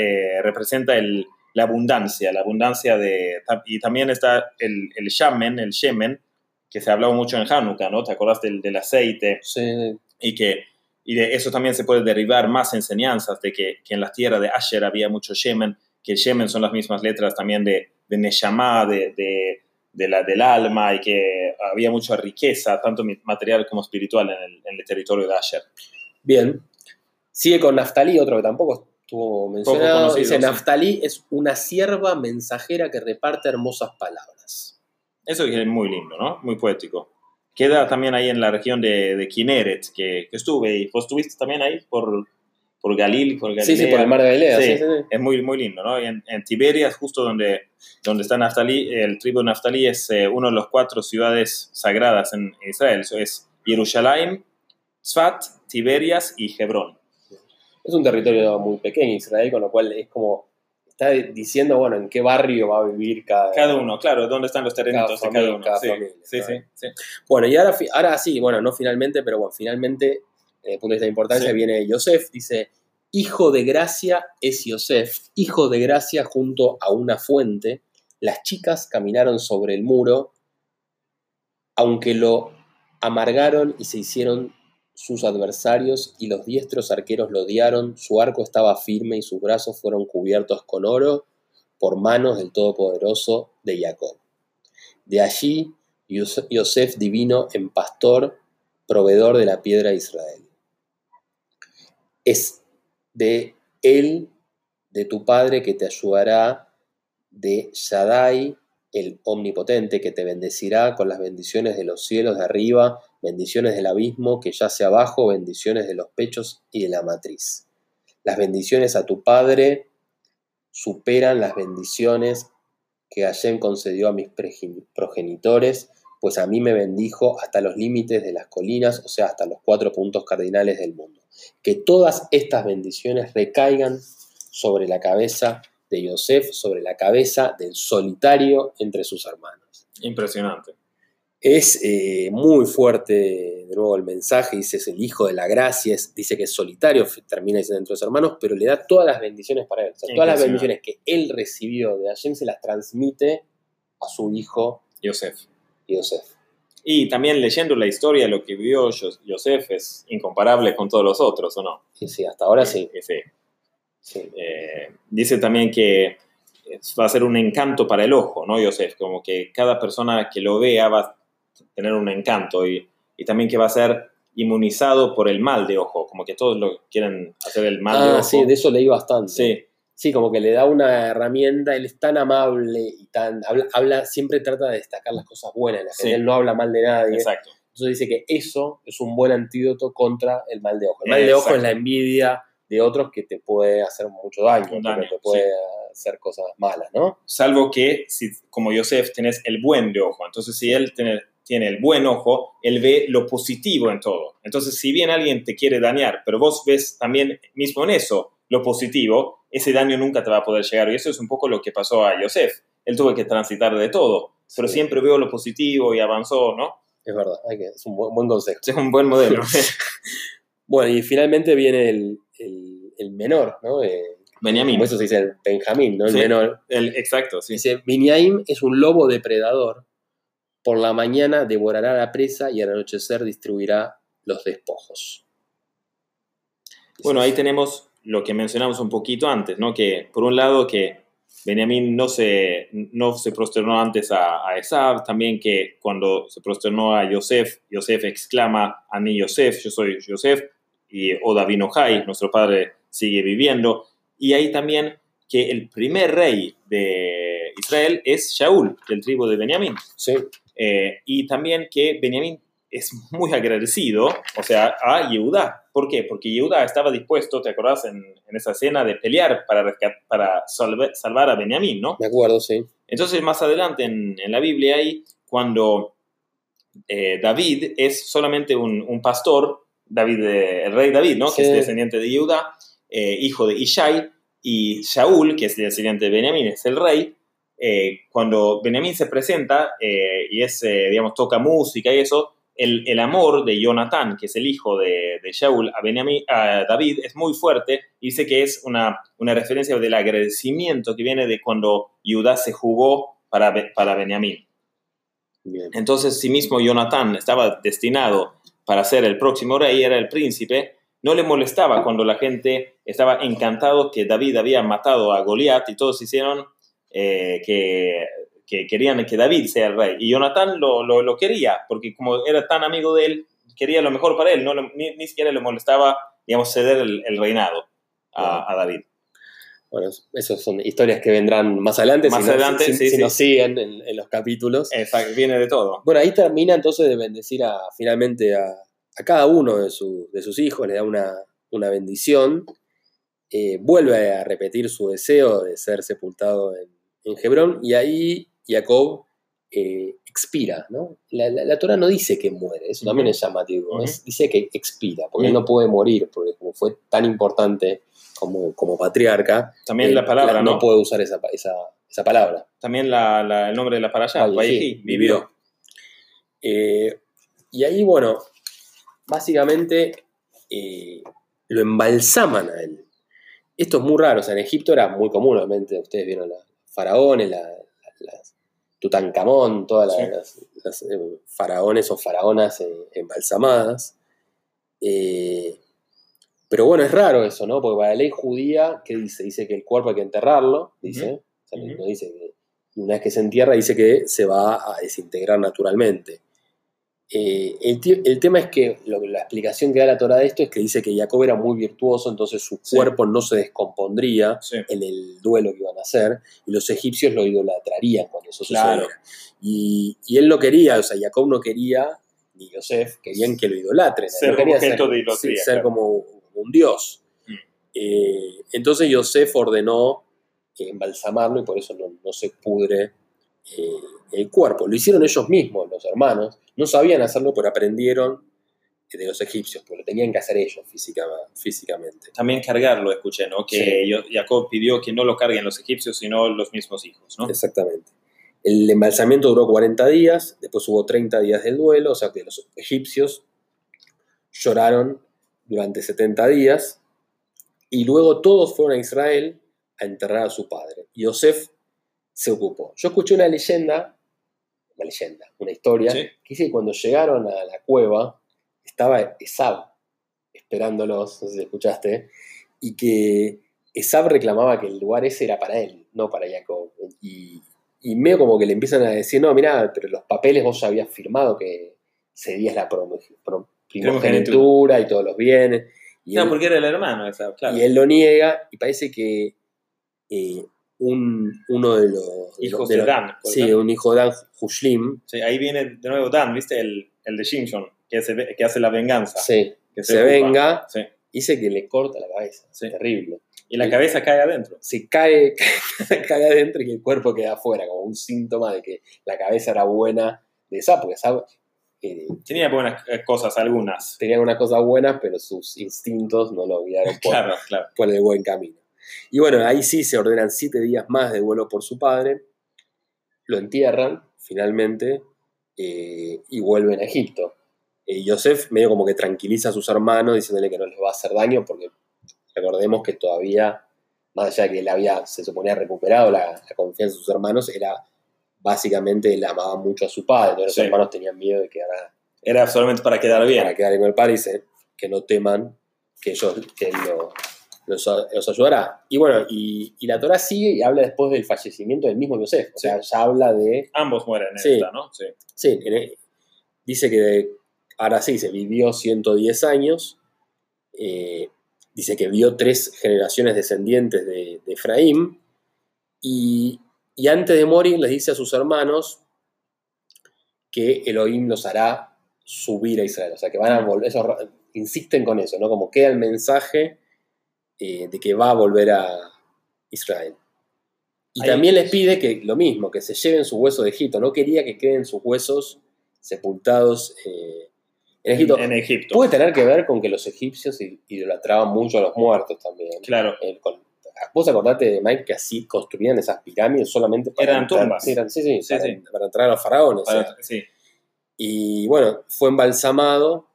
representa el, la abundancia, la abundancia de... Y también está el, el shamen, el shemen, que se ha hablado mucho en Hanukkah, ¿no? ¿Te acuerdas del, del aceite? Sí, y que y de eso también se puede derivar más enseñanzas de que, que en la tierra de Asher había mucho Shemen, que el Shemen son las mismas letras también de, de Neshama, de, de, de la, del alma, y que había mucha riqueza, tanto material como espiritual, en el, en el territorio de Asher. Bien. Sigue con Naftalí, otro que tampoco estuvo mencionado. conocido, Dice, sí. Naftalí es una sierva mensajera que reparte hermosas palabras. Eso es muy lindo, ¿no? Muy poético. Queda también ahí en la región de, de Kineret, que, que estuve, y vos estuviste también ahí por, por Galil, por Galilea. Sí, sí, por el mar de Galilea. Sí. Sí, sí, sí. es muy, muy lindo, ¿no? Y en, en Tiberias, justo donde, donde está Naftalí, el tribu de Naftalí es eh, una de las cuatro ciudades sagradas en Israel. Eso es Jerusalén, Tzfat, Tiberias y Hebrón. Es un territorio muy pequeño, Israel, con lo cual es como. Está diciendo, bueno, en qué barrio va a vivir cada. Cada uno, claro, ¿dónde están los terrenitos Cada de cada uno? cada sí, familia, sí, sí, sí. Bueno, y ahora, ahora sí, bueno, no finalmente, pero bueno, finalmente, desde el punto de vista de importancia, viene Yosef, dice, hijo de gracia es Yosef, hijo de gracia junto a una fuente, las chicas caminaron sobre el muro, aunque lo amargaron y se hicieron sus adversarios y los diestros arqueros lo odiaron, su arco estaba firme y sus brazos fueron cubiertos con oro por manos del Todopoderoso de Jacob. De allí Yos- Yosef divino en pastor, proveedor de la piedra de Israel. Es de él, de tu padre, que te ayudará, de Shaddai, el omnipotente, que te bendecirá con las bendiciones de los cielos de arriba, bendiciones del abismo que yace abajo, bendiciones de los pechos y de la matriz. Las bendiciones a tu padre superan las bendiciones que Hashem concedió a mis progenitores, pues a mí me bendijo hasta los límites de las colinas, o sea, hasta los cuatro puntos cardinales del mundo. Que todas estas bendiciones recaigan sobre la cabeza de Yosef, sobre la cabeza del solitario entre sus hermanos. Impresionante. Es eh, muy fuerte, de nuevo, el mensaje, dice, es el hijo de la gracia, es- dice que es solitario, termina diciendo entre sus hermanos, pero le da todas las bendiciones para él. O sea, todas las bendiciones que él recibió de Hashem se las transmite a su hijo Yosef. Yosef. Y también leyendo la historia, lo que vivió Yos- Yosef es incomparable con todos los otros, ¿o no? Sí, sí, hasta ahora sí. Eh, sí. sí. Eh, dice también que va a ser un encanto para el ojo, ¿no, Yosef? Como que cada persona que lo vea va tener un encanto y, y también que va a ser inmunizado por el mal de ojo, como que todos lo quieren hacer el mal de Ah, ojo. sí, de eso leí bastante. Sí, Sí, como que le da una herramienta, él es tan amable y tan. Habla, habla- siempre trata de destacar las cosas buenas, de la gente, Sí. él no habla mal de nadie. exacto. Entonces dice que eso es un buen antídoto contra el mal de ojo. El mal de ojo es la envidia de otros que te puede hacer mucho daño, daño, te puede hacer cosas malas, ¿no? Salvo que, si, como Yosef, tenés el buen de ojo. Entonces, si él tiene, tiene el buen ojo, él ve lo positivo en todo. Entonces, si bien alguien te quiere dañar, pero vos ves también mismo en eso lo positivo, ese daño nunca te va a poder llegar. Y eso es un poco lo que pasó a Yosef. Él tuvo que transitar de todo, pero Sí. siempre veo lo positivo y avanzó, ¿no? Es verdad, es un buen, consejo. Es un buen modelo. Bueno, y finalmente viene el, el- el menor, ¿no? Eh, Benjamín. como eso se dice el Benjamín, ¿no? El Sí. menor. El, exacto, sí. Dice, Biniaim es un lobo depredador. Por la mañana devorará la presa y al anochecer distribuirá los despojos. Bueno, ahí tenemos lo que mencionamos un poquito antes, ¿no? Que por un lado que Benjamín no se, no se prosternó antes a, a Esab, también que cuando se prosternó a Yosef, Yosef exclama a mí Yosef, yo soy Yosef, y Oda vino Jai, nuestro padre sigue viviendo, y ahí también que el primer rey de Israel es Shaul, del tribu de Benjamín. Sí, Eh, y también que Benjamín es muy agradecido, o sea, a Yehuda. ¿Por qué? Porque Yehuda estaba dispuesto, ¿te acordás en, en esa escena de pelear para, para salvar a Benjamín, ¿no? Me acuerdo, sí. Entonces, más adelante en, en la Biblia hay cuando eh, David es solamente un, un pastor, David, el rey David, ¿no? Que es descendiente de Yehuda, eh, hijo de Ishai, y Shaul, que es descendiente de Benjamín, es el rey. Eh, cuando Benjamín se presenta y es, digamos, toca música y eso, el, amor de Jonathan, que es el hijo de, de Shaul, a, Benjamín, a David, es muy fuerte. Dice que es una, una referencia del agradecimiento que viene de cuando Judá se jugó para, para Benjamín. Entonces, si mismo Jonathan estaba destinado para ser el próximo rey, era el príncipe, no le molestaba cuando la gente estaba encantado que David había matado a Goliat y todos hicieron eh, que que querían que David sea el rey. Y Jonathan lo, lo, quería, porque como era tan amigo de él, quería lo mejor para él, no ni, siquiera le molestaba, digamos, ceder el, reinado a, David. Bueno, esas son historias que vendrán más adelante, más si, adelante, si, nos siguen en, los capítulos. Exacto, viene de todo. Bueno, ahí termina entonces de bendecir a, finalmente a, a cada uno de, de, sus hijos, le da una, una bendición. Eh, vuelve a repetir su deseo de ser sepultado en, en Hebrón y ahí Jacob eh, expira, ¿no? La, la, Torah no dice que muere, eso también es llamativo, dice que expira, porque él no puede morir, porque como fue tan importante como, como patriarca, también la palabra, ¿no? puede usar esa, palabra. También el nombre de la parasha, Vallejí, vivió. Eh, y ahí, bueno, básicamente eh, lo embalsaman a él. Esto es muy raro, o sea, en Egipto era muy común, obviamente, ustedes vieron los faraones, las Tutankamón, todas las, eh, faraones o faraonas eh, embalsamadas. Eh, pero bueno, es raro eso, ¿no? Porque para la ley judía, ¿qué dice? Dice que el cuerpo hay que enterrarlo, dice. no dice que una vez que se entierra, dice que se va a desintegrar naturalmente. Eh, el, tema es que la explicación que da la Torah de esto es que dice que Jacob era muy virtuoso, entonces su cuerpo no se descompondría en el duelo que iban a hacer, y los egipcios lo idolatrarían cuando eso sucediera. Y, él no quería, o sea, Jacob no quería, ni Yosef, querían que lo idolatren. Ser, quería ser, ser como un dios. Mm. Eh, entonces Yosef ordenó embalsamarlo y por eso no, se pudre eh, el cuerpo. Lo hicieron ellos mismos, los hermanos, no sabían hacerlo, pero aprendieron de los egipcios, porque lo tenían que hacer ellos físicamente. También cargarlo, escuché, ¿no? Que Jacob pidió que no lo carguen los egipcios, sino los mismos hijos, ¿no? Exactamente. El embalsamiento duró 40 días, después hubo 30 días del duelo, o sea que los egipcios lloraron durante 70 días, y luego todos fueron a Israel a enterrar a su padre. Yosef se ocupó. Yo escuché una leyenda una leyenda, una historia, que dice que cuando llegaron a la cueva estaba Esab esperándolos, no sé si escuchaste, y que Esab reclamaba que el lugar ese era para él, no para Jacob. Y, y medio como que le empiezan a decir, no, mira, pero los papeles vos ya habías firmado que cedías la primogenitura y todos los bienes. Y no, porque era el hermano, claro. Y él lo niega y parece que eh, un, uno de los hijos de, Dan. Sí, un hijo de Dan, Hushlim. Sí, ahí viene de nuevo Dan, ¿viste? El, el de Simpson, que hace, que hace la venganza. Sí, que se, venga, sí. dice que le corta la cabeza. Sí. Terrible. Y la cabeza cae adentro. Se cae, cae adentro y el cuerpo queda afuera, como un síntoma de que la cabeza era buena de esa, porque esa, eh, tenía buenas cosas algunas. Tenía unas cosas buenas, pero sus instintos no lo guiaron por, claro, claro. por el buen camino. Y bueno, ahí sí se ordenan siete días más de duelo por su padre, lo entierran finalmente eh, y vuelven a Egipto. Y eh, Yosef medio como que tranquiliza a sus hermanos diciéndole que no les va a hacer daño porque recordemos que todavía, más allá de que él había, se suponía, recuperado la, confianza de sus hermanos, era básicamente él amaba mucho a su padre, entonces los hermanos tenían miedo de que Era solamente para quedar bien. Para quedar bien con el padre y dice que no teman que ellos que lo, los, ayudará. Y bueno, y, la Torah sigue y habla después del fallecimiento del mismo Yosef. O sea, ya habla de. Ambos mueren en esta, ¿no? Sí. Sí, dice que ahora sí, se vivió 110 años. Eh, dice que vio tres generaciones descendientes de, Efraín. Y, antes de morir les dice a sus hermanos que Elohim los hará subir a Israel. O sea, que van a volver, eso, insisten con eso, ¿no? Como queda el mensaje eh, de que va a volver a Israel. Y Ahí- también les pide que lo mismo, que se lleven sus huesos de Egipto. No quería que queden sus huesos sepultados eh, en Egipto. En Egipto. Puede tener que ver con que los egipcios idolatraban mucho a los muertos también. Claro. Eh, con- Vos acordate de Mike que así construían esas pirámides solamente para Eran entrar- tumbas. sí, eran- sí, sí, Sí, para, sí. para entrar a los faraones. o sea. Para- sí. Y bueno, fue embalsamado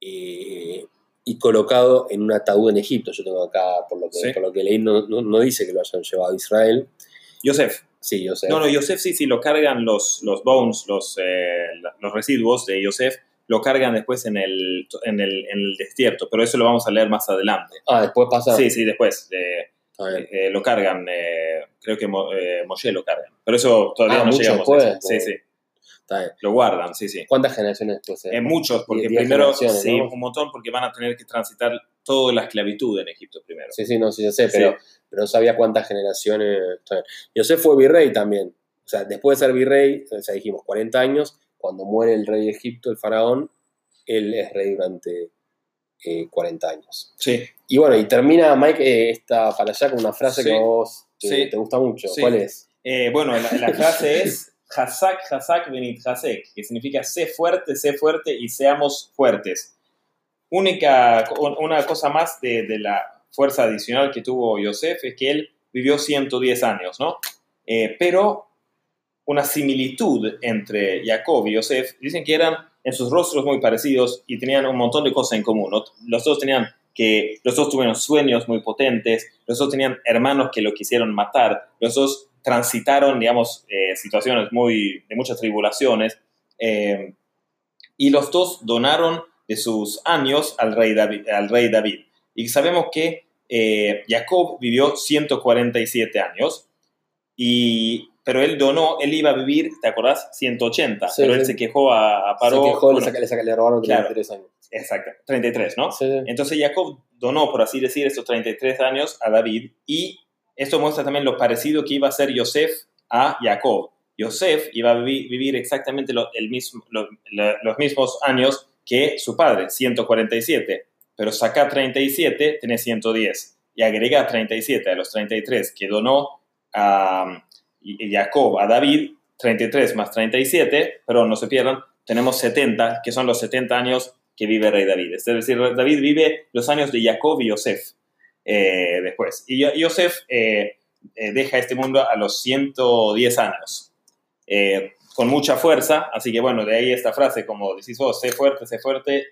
eh, y colocado en un ataúd en Egipto. Yo tengo acá, por lo que, Sí. por lo que leí, no, no- no dice que lo hayan llevado a Israel. Yosef. Sí, yo sé. No, no, Yosef sí, sí, lo cargan los, los bones, los, eh, los residuos de Yosef, lo cargan después en el, en, el, en el desierto, pero eso lo vamos a leer más adelante. Ah, después pasa. Sí, sí, después. eh, eh, lo cargan, eh, creo que Mo- eh, Moshe lo cargan. Pero eso todavía Ah, no llegamos a después, eso. Sí, eh. sí, Está bien. lo guardan, sí, sí. ¿Cuántas generaciones después? eh? Eh, muchos, porque diez primero, sí, ¿no? un montón, porque van a tener que transitar toda la esclavitud en Egipto primero. Sí, sí, no, sí, yo sé, Sí. pero, pero no sabía cuántas generaciones. José fue virrey también. O sea, después de ser virrey, o sea, dijimos 40 años, cuando muere el rey de Egipto, el faraón, él es rey durante eh, 40 años. Sí. Y bueno, y termina Mike eh, esta para allá con una frase Sí. que a vos te, Sí. te gusta mucho. Sí. ¿Cuál es? Eh, bueno, la, la frase es Hazak, Hazak, Benit Hazek, que significa sé fuerte, sé fuerte y seamos fuertes. Única, una cosa más de, de la fuerza adicional que tuvo Yosef es que él vivió 110 años, ¿no? Eh, pero una similitud entre Jacob y Yosef, dicen que eran en sus rostros muy parecidos y tenían un montón de cosas en común. Los dos tenían que, los dos tuvieron sueños muy potentes, los dos tenían hermanos que lo quisieron matar, los dos transitaron, digamos, eh, situaciones muy, de muchas tribulaciones, eh, y los dos donaron de sus años al rey David. Al rey David. Y sabemos que eh, Jacob vivió 147 años, y, pero él donó, él iba a vivir, ¿te acordás? 180, Sí, pero sí. él se quejó a, a Paró. Se quejó, le, bueno, saca- le, saca- le robaron Claro. 33 años. Exacto, 33, ¿no? Sí. Entonces Jacob donó, por así decir, estos 33 años a David y esto muestra también lo parecido que iba a ser Yosef a Jacob. Yosef iba a vivi- vivir exactamente lo- el mismo, lo- los mismos años que su padre, 147, pero saca 37, tiene 110 y agrega 37 a los 33 que donó a y Jacob a David, 33 más 37, pero no se pierdan, tenemos 70, que son los 70 años que vive rey David. Es decir, David vive los años de Jacob y Yosef eh, después. Y Yosef eh, eh, deja este mundo a los 110 años, eh, con mucha fuerza, así que bueno, de ahí esta frase, como decís vos, sé fuerte, sé fuerte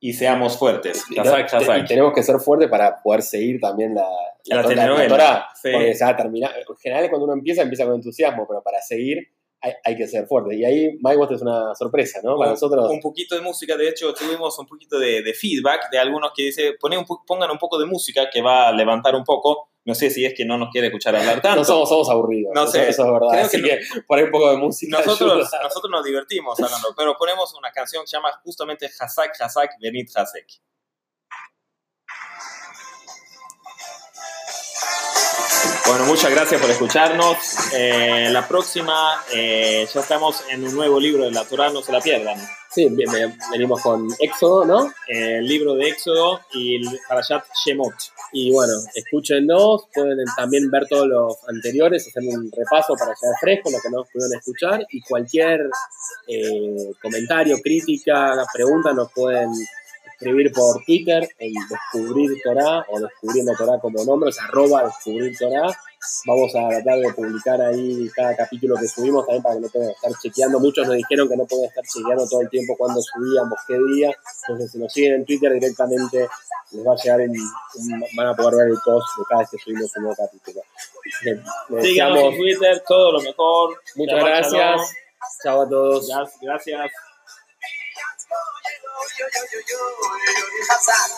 y seamos fuertes. Y, no- Hazak, te- hazak. y tenemos que ser fuertes para poder seguir también la, La to- telenovela. Torá, Sí. Porque se va a terminar. En general, cuando uno empieza, empieza con entusiasmo, pero para seguir hay, hay que ser fuerte. Y ahí, Mike, vos es una sorpresa, ¿no? Para un, nosotros. un poquito de música, de hecho tuvimos un poquito de, de feedback de algunos que dice, "Poné un po- pongan un poco de música que va a levantar un poco, no sé si es que no nos quiere escuchar hablar tanto. No somos, somos aburridos. No sé. eso es verdad. Creo Así que que, por ahí un poco de música. nosotros, ayuda. nosotros nos divertimos hablando, pero ponemos una canción que se llama justamente Hazak, Hazak, Benit Hazek. Bueno, muchas gracias por escucharnos. Eh, la próxima, eh, ya estamos en un nuevo libro de la Torah, no se la pierdan. Sí, bien, venimos con Éxodo, ¿no? el libro de Éxodo y el Parashat Shemot. Y bueno, escúchenos, pueden también ver todos los anteriores, hacer un repaso para llegar fresco, lo que no pudieron escuchar, y cualquier eh, comentario, crítica, pregunta nos pueden escribir por Twitter en Descubrir Torah o Descubriendo Torah como nombre, es arroba Descubrir Torah. Vamos a tratar de publicar ahí cada capítulo que subimos también para que no tengan que estar chequeando. Muchos nos dijeron que no pueden estar chequeando todo el tiempo cuando subíamos, qué día. Entonces, si nos siguen en Twitter directamente, les va a llegar un- van a poder ver el post de cada vez que subimos un nuevo capítulo. Síganos en Twitter, todo lo mejor. muchas gracias. Chao a todos. Gracias. Outside